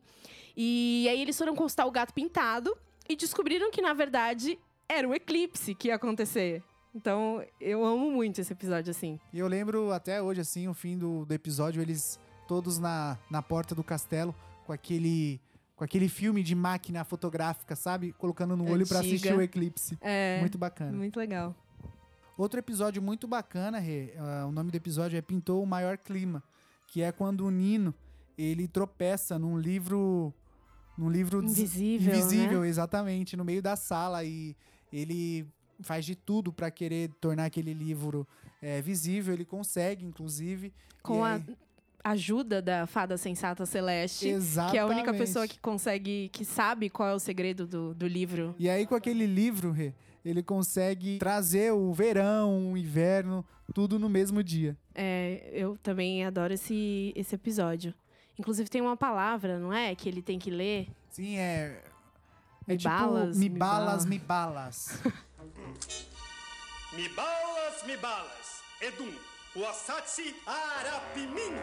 E aí eles foram constar o gato pintado e descobriram que, na verdade, era um eclipse que ia acontecer. Então, eu amo muito esse episódio, assim. E eu lembro até hoje, assim, o fim do, do episódio, eles todos na, na porta do castelo com aquele com aquele filme de máquina fotográfica, sabe? Colocando no olho Antiga. assistir o eclipse. É. Muito bacana. Muito legal. Outro episódio muito bacana, Rê, ah, o nome do episódio é Pintou o Maior Clima, que é quando o Nino, ele tropeça num livro... Num livro Invisível, Invisível, né? exatamente, no meio da sala. E ele faz de tudo pra querer tornar aquele livro é, visível. Ele consegue, inclusive. Com a aí- ajuda da fada sensata Celeste, que é a única Exatamente. pessoa que consegue, que sabe qual é o segredo do, do livro. E aí, com aquele livro, Rê, ele consegue trazer o verão, o inverno, tudo no mesmo dia. É, eu também adoro esse, esse episódio. Inclusive tem uma palavra, não é? Que ele tem que ler. Sim, é. É Me tipo, balas, me me balas, balas. me balas. Me balas, me balas. Edum, o Asatsi Arapimim.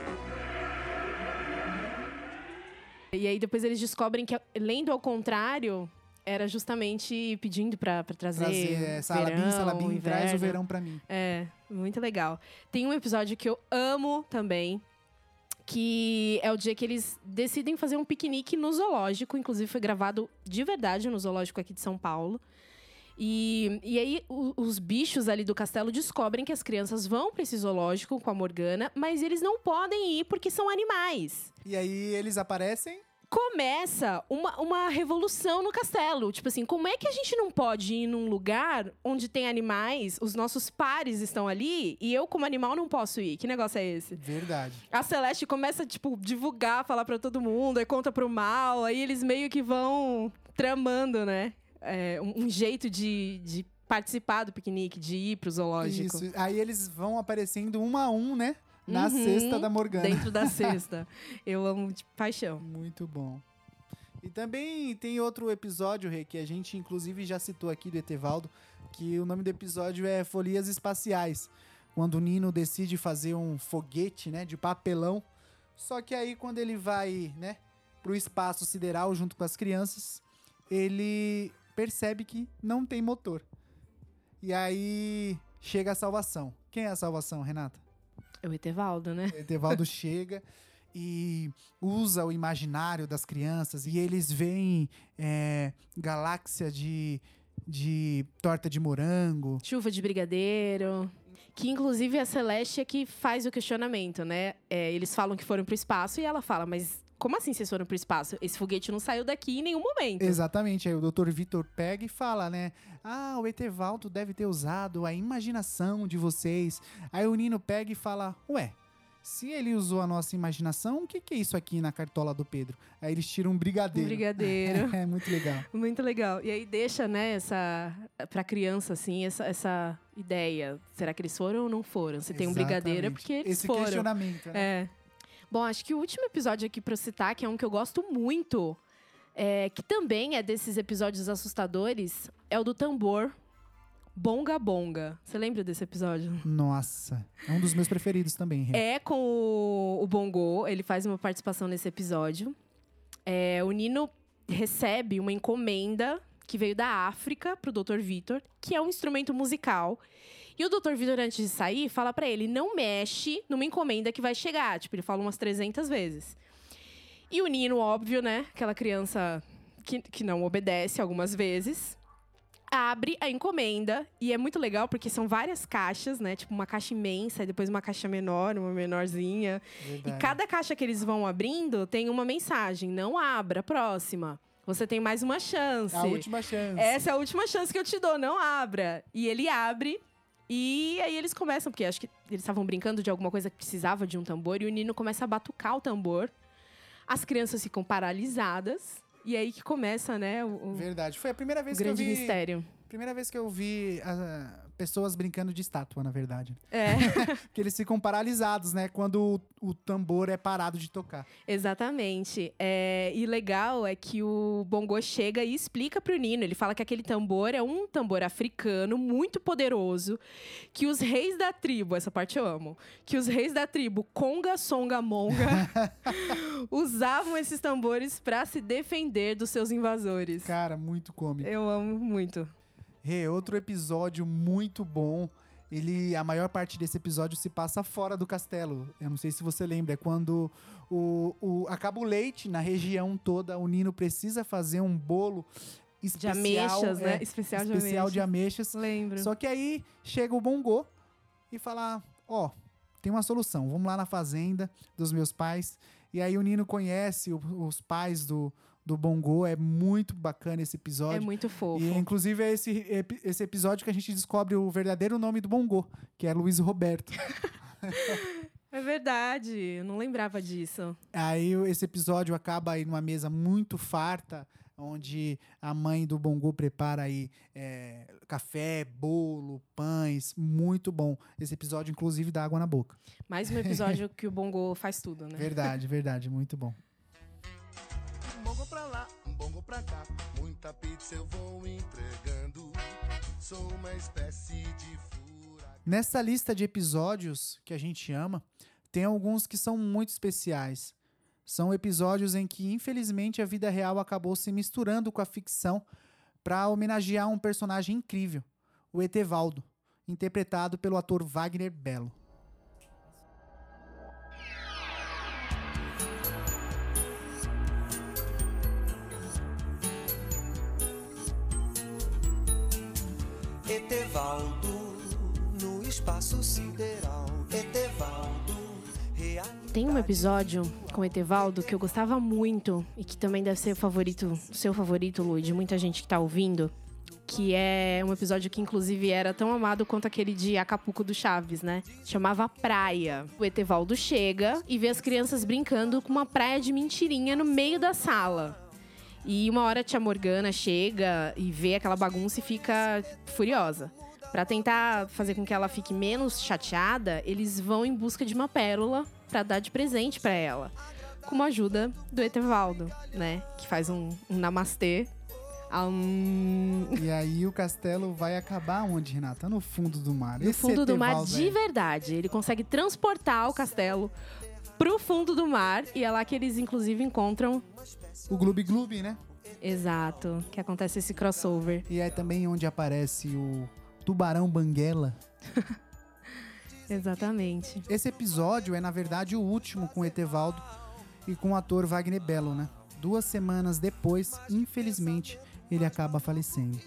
E aí depois eles descobrem que lendo ao contrário era justamente pedindo pra, pra trazer, Trazer, é, Salabim, verão, Salabim, traz o verão pra mim. É, muito legal. Tem um episódio que eu amo também, que é o dia que eles decidem fazer um piquenique no zoológico. Inclusive foi gravado de verdade no zoológico aqui de São Paulo. E, e aí o- os bichos ali do castelo descobrem que as crianças vão pra esse zoológico com a Morgana, mas eles não podem ir porque são animais E aí eles aparecem. começa uma, uma revolução no castelo. Tipo assim, como é que a gente não pode ir num lugar onde tem animais, os nossos pares estão ali, e eu, como animal, não posso ir? Que negócio é esse? Verdade. A Celeste começa, tipo, divulgar, falar pra todo mundo, aí conta pro mal, aí eles meio que vão tramando, né? É, um, jeito de, de participar do piquenique, de ir pro zoológico. Isso. Aí eles vão aparecendo um a um, né? Na Uhum, cesta da Morgana. Dentro da cesta. Eu amo de paixão. Muito bom. E também tem outro episódio, Rê, que a gente inclusive já citou aqui do Etevaldo, que o nome do episódio é Folias Espaciais. Quando o Nino decide fazer um foguete, né, de papelão. Só que aí quando ele vai, né, pro espaço sideral junto com as crianças, ele percebe que não tem motor. E aí chega a salvação. Quem é a salvação, Renata? É o Etevaldo, né? O Etevaldo chega e usa o imaginário das crianças e eles veem é, galáxia de, de torta de morango. Chuva de brigadeiro. Que inclusive a Celeste é que faz o questionamento, né? É, eles falam que foram pro espaço e ela fala, mas como assim vocês foram pro espaço? Esse foguete não saiu daqui em nenhum momento. Exatamente, aí o Dr. Vitor pega e fala, né? Ah, o Etevaldo deve ter usado a imaginação de vocês. Aí o Nino pega e fala, ué, se ele usou a nossa imaginação, o que, que é isso aqui na cartola do Pedro? Aí eles tiram um brigadeiro. Um brigadeiro. é muito legal. Muito legal. E aí deixa, né, essa. Pra criança, assim, essa, essa ideia. Será que eles foram ou não foram? Se tem um brigadeiro é Exatamente. porque eles Esse foram. questionamento, né? É. Bom, acho que o último episódio aqui pra eu citar, que é um que eu gosto muito, é, que também é desses episódios assustadores, é o do tambor Bonga Bonga. Você lembra desse episódio? Nossa, é um dos meus preferidos também. É com o, o Bongo, ele faz uma participação nesse episódio. É, o Nino recebe uma encomenda que veio da África pro Dr. Vitor, que é um instrumento musical. E o Dr. Vitor, antes de sair, fala pra ele: não mexe numa encomenda que vai chegar. Tipo, ele fala umas 300 vezes. E o Nino, óbvio, né? Aquela criança que, que não obedece algumas vezes. Abre a encomenda e é muito legal porque são várias caixas, né? Tipo uma caixa imensa e depois uma caixa menor, uma menorzinha. Verdade. E cada caixa que eles vão abrindo tem uma mensagem: não abra, próxima. Você tem mais uma chance. A última chance. Essa é a última chance que eu te dou, não abra. E ele abre E aí eles começam, porque acho que eles estavam brincando de alguma coisa que precisava de um tambor, e o Nino começa a batucar o tambor. As crianças ficam paralisadas. E aí que começa, né? O, Verdade. Foi a primeira vez que eu grande vi. mistério. Primeira vez que eu vi ah, pessoas brincando de estátua, na verdade. É. Porque eles ficam paralisados, né? Quando o, o tambor é parado de tocar. Exatamente. É, e legal é que o Bongo chega e explica pro Nino. Ele fala que aquele tambor é um tambor africano muito poderoso, que os reis da tribo, essa parte eu amo, que os reis da tribo Conga, Songa, Monga usavam esses tambores para se defender dos seus invasores. Cara, muito cômico. Eu amo muito. Rê, outro episódio muito bom. Ele, a maior parte desse episódio se passa fora do castelo. Eu não sei se você lembra, é quando o, o, acaba o leite na região toda, o Nino precisa fazer um bolo especial, ameixas, né? é, Especial de especial de ameixas. ameixas. Lembro. Só que aí chega o Bongo e fala: Ó, tem uma solução, vamos lá na fazenda dos meus pais. E aí o Nino conhece o- os pais do, do Bongo, é muito bacana esse episódio. É muito fofo. E inclusive é esse, esse episódio que a gente descobre o verdadeiro nome do Bongo, que é Luiz Roberto. É verdade, eu não lembrava disso. Aí esse episódio acaba aí numa mesa muito farta, onde a mãe do Bongo prepara aí é, café, bolo, pães, muito bom. Esse episódio, inclusive, dá água na boca. Mais um episódio que o Bongo faz tudo, né? Verdade, verdade, muito bom. Bongo pra lá, um bongo pra cá. Muita pizza eu vou entregando. Sou uma espécie de. Nessa lista de episódios que a gente ama, tem alguns que são muito especiais. São episódios em que, infelizmente, a vida real acabou se misturando com a ficção para homenagear um personagem incrível, o Etevaldo, interpretado pelo ator Wagner Belo. Etevaldo, no espaço sideral. Etevaldo. Tem um episódio com Etevaldo que eu gostava muito e que também deve ser o favorito, seu favorito, Lu, de muita gente que tá ouvindo. Que é um episódio que, inclusive, era tão amado quanto aquele de Acapulco do Chaves, né? Chamava Praia. O Etevaldo chega e vê as crianças brincando com uma praia de mentirinha no meio da sala. E uma hora a tia Morgana chega e vê aquela bagunça e fica furiosa. Pra tentar fazer com que ela fique menos chateada, eles vão em busca de uma pérola pra dar de presente pra ela. Com a ajuda do Etevaldo, né? Que faz um, um namastê. Aum, E aí o castelo vai acabar onde, Renata? No fundo do mar. no Esse fundo do mar de é- verdade. Ele consegue transportar o castelo pro fundo do mar. E é lá que eles, inclusive, encontram. O Gloob Gloob, né? Exato, que acontece esse crossover. E é também onde aparece o Tubarão Banguela. Exatamente. Esse episódio é, na verdade, o último com o Etevaldo e com o ator Wagner Belo, né? Duas semanas depois, infelizmente, ele acaba falecendo.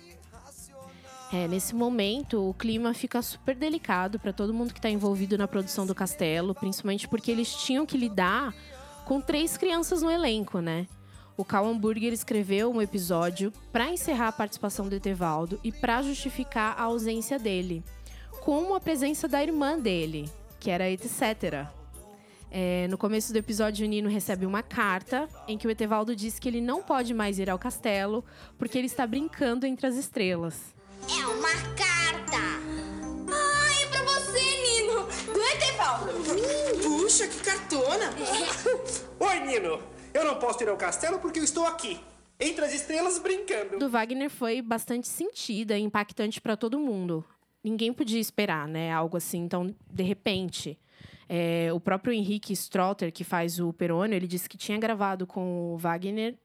É, nesse momento o clima fica super delicado para todo mundo que está envolvido na produção do castelo, principalmente porque eles tinham que lidar com três crianças no elenco, né? O Cal Hamburger escreveu um episódio para encerrar a participação do Etevaldo e para justificar a ausência dele, com a presença da irmã dele, que era etc. É, no começo do episódio, o Nino recebe uma carta em que o Etevaldo diz que ele não pode mais ir ao castelo porque ele está brincando entre as estrelas. É uma carta! Ai, é pra você, Nino! Do Etevaldo! Puxa, que cartona! Oi, Nino. Eu não posso ir ao castelo porque eu estou aqui, entre as estrelas, brincando. do Wagner foi bastante sentida e impactante para todo mundo. Ninguém podia esperar, né? Algo assim, então, de repente. É, o próprio Henrique Strotter, que faz o Perônio, ele disse que tinha gravado com o Wagner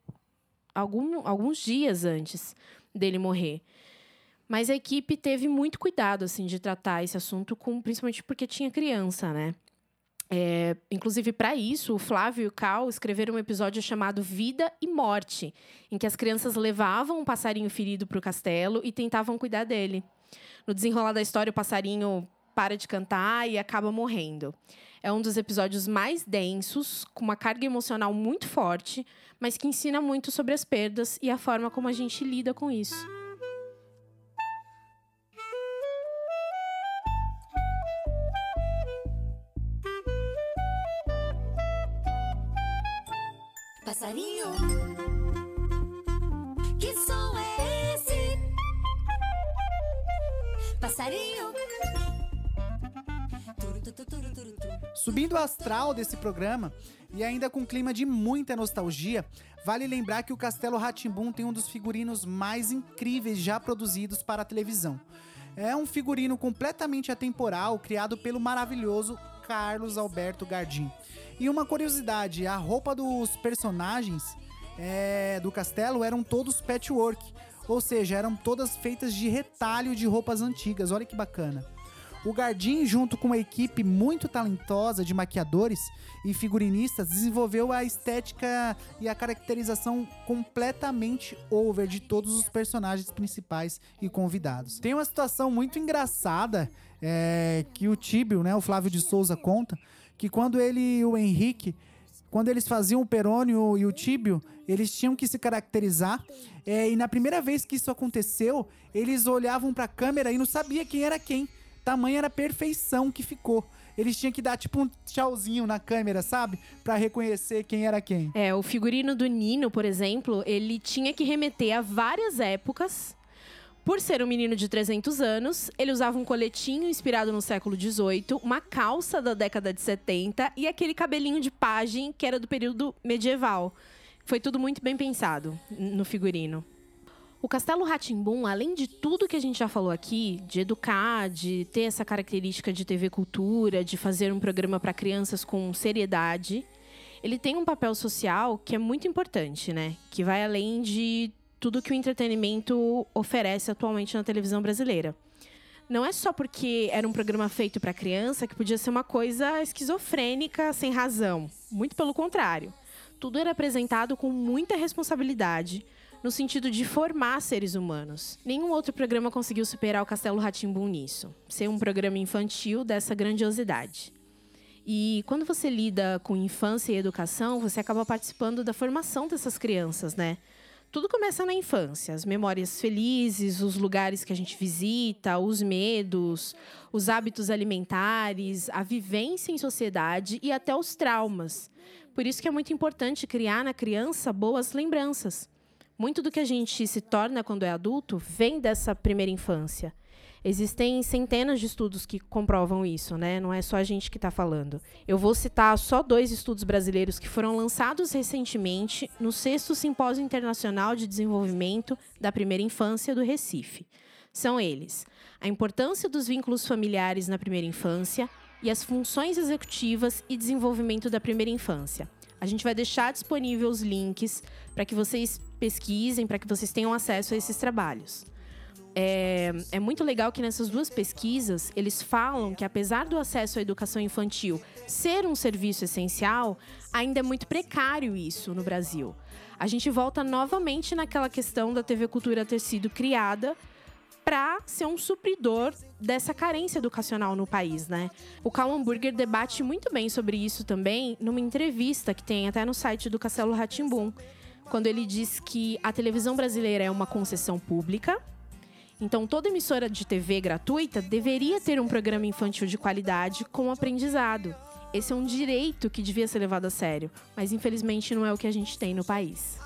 algum, alguns dias antes dele morrer. Mas a equipe teve muito cuidado, assim, de tratar esse assunto, com, principalmente porque tinha criança, né? É, inclusive, para isso, o Flávio e o Cal escreveram um episódio chamado Vida e Morte, em que as crianças levavam um passarinho ferido para o castelo e tentavam cuidar dele. No desenrolar da história, o passarinho para de cantar e acaba morrendo. É um dos episódios mais densos, com uma carga emocional muito forte, mas que ensina muito sobre as perdas e a forma como a gente lida com isso. Passarinho, que som é esse? Passarinho. Subindo o astral desse programa e ainda com clima de muita nostalgia, vale lembrar que o Castelo Ratimbum tem um dos figurinos mais incríveis já produzidos para a televisão. É um figurino completamente atemporal, criado pelo maravilhoso Carlos Alberto Gardim. E uma curiosidade, a roupa dos personagens é, do castelo eram todos patchwork, ou seja, eram todas feitas de retalho de roupas antigas. Olha que bacana. O Gardim, junto com uma equipe muito talentosa de maquiadores e figurinistas, desenvolveu a estética e a caracterização completamente over de todos os personagens principais e convidados. Tem uma situação muito engraçada é, que o Tíbio, né, o Flávio de Souza conta, que quando ele e o Henrique quando eles faziam o Perônio e o Tíbio, eles tinham que se caracterizar. é, e na primeira vez que isso aconteceu, eles olhavam pra câmera e não sabia quem era quem. Tamanha era a perfeição que ficou. Eles tinham que dar tipo um tchauzinho na câmera, sabe? Pra reconhecer quem era quem. É, o figurino do Nino, por exemplo, ele tinha que remeter a várias épocas. Por ser um menino de 300 anos, ele usava um coletinho inspirado no século XVIII, uma calça da década de 70 e aquele cabelinho de pajem que era do período medieval. Foi tudo muito bem pensado no figurino. O Castelo Ratimbum, além de tudo que a gente já falou aqui, de educar, de ter essa característica de TV cultura, de fazer um programa para crianças com seriedade, ele tem um papel social que é muito importante, né? Que vai além de tudo que o entretenimento oferece atualmente na televisão brasileira. Não é só porque era um programa feito para criança que podia ser uma coisa esquizofrênica, sem razão. Muito pelo contrário. Tudo era apresentado com muita responsabilidade, no sentido de formar seres humanos. Nenhum outro programa conseguiu superar o Castelo Ratimbum nisso. Ser um programa infantil dessa grandiosidade. E quando você lida com infância e educação, você acaba participando da formação dessas crianças, né? Tudo começa na infância, as memórias felizes, os lugares que a gente visita, os medos, os hábitos alimentares, a vivência em sociedade e até os traumas. Por isso que é muito importante criar na criança boas lembranças. Muito do que a gente se torna quando é adulto vem dessa primeira infância. Existem centenas de estudos que comprovam isso, né? Não é só a gente que está falando. Eu vou citar só dois estudos brasileiros que foram lançados recentemente no sexto Simpósio Internacional de Desenvolvimento da Primeira Infância do Recife. São eles: a importância dos vínculos familiares na primeira infância e as funções executivas e desenvolvimento da primeira infância. A gente vai deixar disponível os links para que vocês pesquisem, para que vocês tenham acesso a esses trabalhos. É, é, muito legal que nessas duas pesquisas eles falam que, apesar do acesso à educação infantil ser um serviço essencial, ainda é muito precário isso no Brasil. A gente volta novamente naquela questão da TV Cultura ter sido criada para ser um supridor dessa carência educacional no país, né? O Karl Hamburger debate muito bem sobre isso também numa entrevista que tem até no site do Castelo Ratimbum, quando ele diz que a televisão brasileira é uma concessão pública então, toda emissora de TV gratuita deveria ter um programa infantil de qualidade com aprendizado. Esse é um direito que devia ser levado a sério, mas infelizmente não é o que a gente tem no país.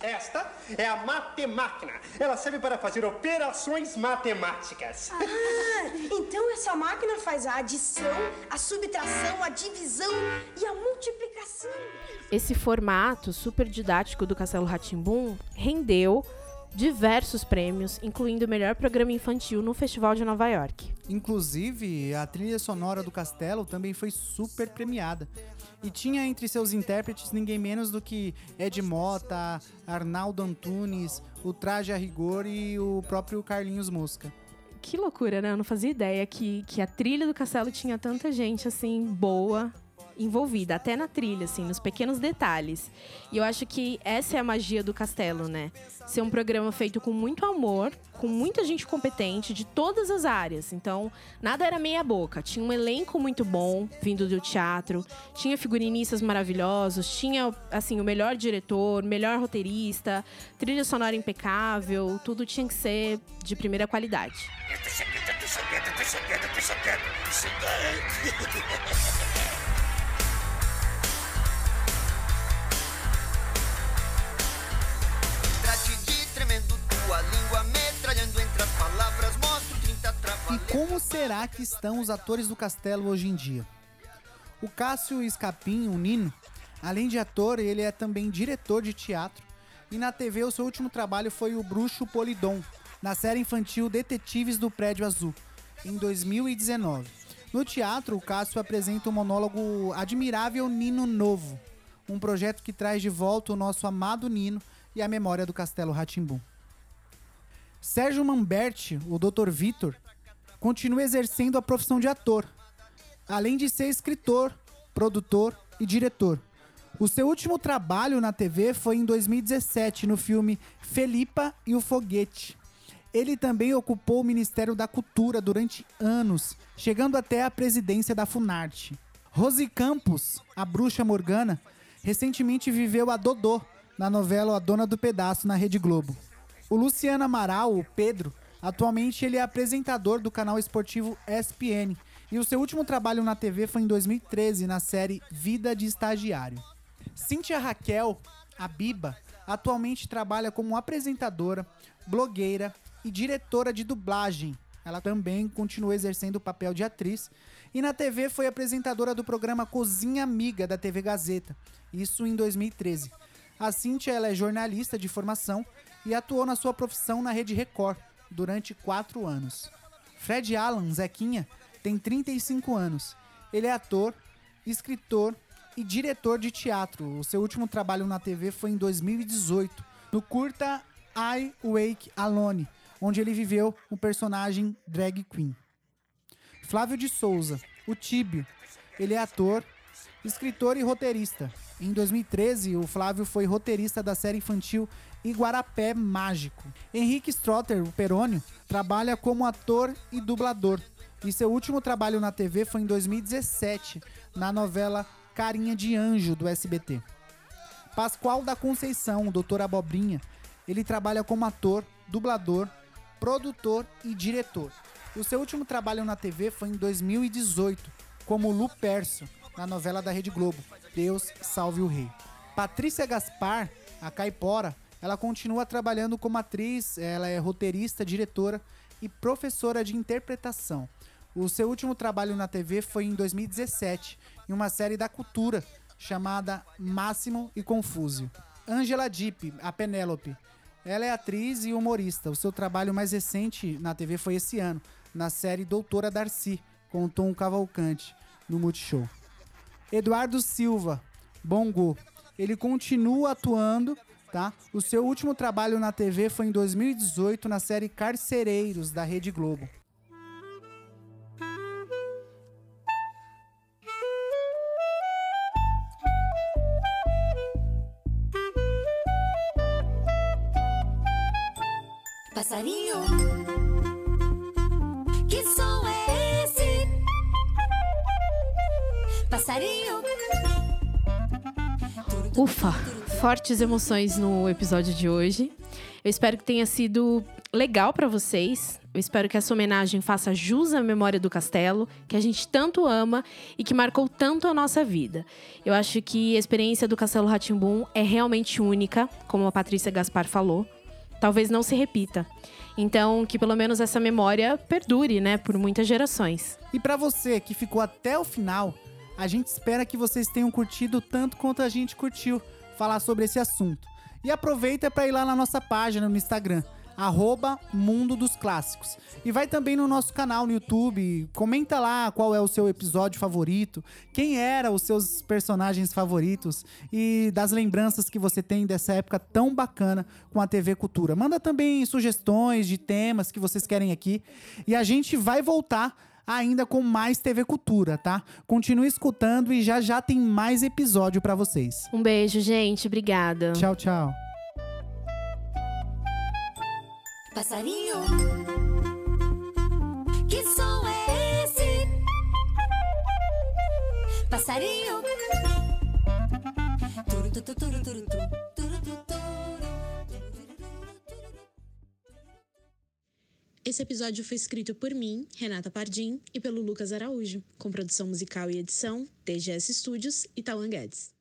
Esta é a matemáquina. Ela serve para fazer operações matemáticas. Ah, então essa máquina faz a adição, a subtração, a divisão e a multiplicação. Esse formato super didático do Castelo Ratimbum rendeu diversos prêmios, incluindo o melhor programa infantil no Festival de Nova York. Inclusive, a trilha sonora do Castelo também foi super premiada. E tinha entre seus intérpretes ninguém menos do que Ed Mota, Arnaldo Antunes, o Traje a Rigor e o próprio Carlinhos Mosca. Que loucura, né? Eu não fazia ideia que, que a trilha do Castelo tinha tanta gente assim boa envolvida, até na trilha, assim, nos pequenos detalhes. E eu acho que essa é a magia do Castelo, né? Ser um programa feito com muito amor, com muita gente competente de todas as áreas. Então, nada era meia boca. Tinha um elenco muito bom vindo do teatro, tinha figurinistas maravilhosos, tinha assim o melhor diretor, melhor roteirista, trilha sonora impecável, tudo tinha que ser de primeira qualidade. Como será que estão os atores do Castelo hoje em dia? O Cássio Escapim, o Nino, além de ator, ele é também diretor de teatro. E na TV, o seu último trabalho foi o Bruxo Polidon, na série infantil Detetives do Prédio Azul, em 2019. No teatro, o Cássio apresenta o monólogo Admirável Nino Novo, um projeto que traz de volta o nosso amado Nino e a memória do Castelo Ratimbum. Sérgio Mamberti, o Dr. Vitor, continua exercendo a profissão de ator, além de ser escritor, produtor e diretor. O seu último trabalho na TV foi em 2017, no filme Felipa e o Foguete. Ele também ocupou o Ministério da Cultura durante anos, chegando até a presidência da Funarte. Rose Campos, a bruxa Morgana, recentemente viveu a Dodô na novela A Dona do Pedaço na Rede Globo. O Luciano Amaral, o Pedro, atualmente ele é apresentador do canal esportivo ESPN e o seu último trabalho na TV foi em 2013 na série Vida de Estagiário. Cíntia Raquel, a Biba, atualmente trabalha como apresentadora, blogueira e diretora de dublagem. Ela também continua exercendo o papel de atriz e na TV foi apresentadora do programa Cozinha Amiga da TV Gazeta, isso em 2013. A Cíntia ela é jornalista de formação e atuou na sua profissão na Rede Record durante quatro anos. Fred Allan, Zequinha, tem 35 anos. Ele é ator, escritor e diretor de teatro. O seu último trabalho na TV foi em 2018, no curta I Wake Alone, onde ele viveu o personagem drag queen. Flávio de Souza, o Tíbio. Ele é ator, escritor e roteirista. Em 2013, o Flávio foi roteirista da série infantil Iguarapé Mágico. Henrique Strotter, o Perônio, trabalha como ator e dublador. E seu último trabalho na TV foi em 2017, na novela Carinha de Anjo, do SBT. Pascoal da Conceição, o Doutor Abobrinha, ele trabalha como ator, dublador, produtor e diretor. O seu último trabalho na TV foi em 2018, como Lu Perso, na novela da Rede Globo, Deus Salve o Rei. Patrícia Gaspar, a Caipora, ela continua trabalhando como atriz, ela é roteirista, diretora e professora de interpretação. O seu último trabalho na TV foi em 2017, em uma série da Cultura chamada Máximo e Confúzio. Angela Dipp, a Penélope, ela é atriz e humorista. O seu trabalho mais recente na TV foi esse ano, na série Doutora Darcy, com Tom Cavalcante, no Multishow. Eduardo Silva, Bongo, ele continua atuando, tá? O seu último trabalho na TV foi em 2018 na série Carcereiros da Rede Globo. Passarinho, Passarinho. Ufa, fortes emoções no episódio de hoje. Eu espero que tenha sido legal para vocês. Eu espero que essa homenagem faça jus à memória do castelo, que a gente tanto ama e que marcou tanto a nossa vida. Eu acho que a experiência do Castelo Ratimbum é realmente única, como a Patrícia Gaspar falou. Talvez não se repita. Então, que pelo menos essa memória perdure, né, por muitas gerações. E para você que ficou até o final, a gente espera que vocês tenham curtido tanto quanto a gente curtiu falar sobre esse assunto. E aproveita para ir lá na nossa página no Instagram, arroba Mundo dos Clássicos. E vai também no nosso canal no YouTube, comenta lá qual é o seu episódio favorito, quem eram os seus personagens favoritos e das lembranças que você tem dessa época tão bacana com a TV Cultura. Manda também sugestões de temas que vocês querem aqui e a gente vai voltar ainda com mais TV Cultura, tá? Continue escutando e já já tem mais episódio para vocês. Um beijo, gente. Obrigada. Tchau, tchau. Passarinho, que som é esse? Passarinho. Turu, tu, tu, turu, turu, tu, turu, Esse episódio foi escrito por mim, Renata Pardim, e pelo Lucas Araújo, com produção musical e edição, TGS Studios e Tauan Guedes.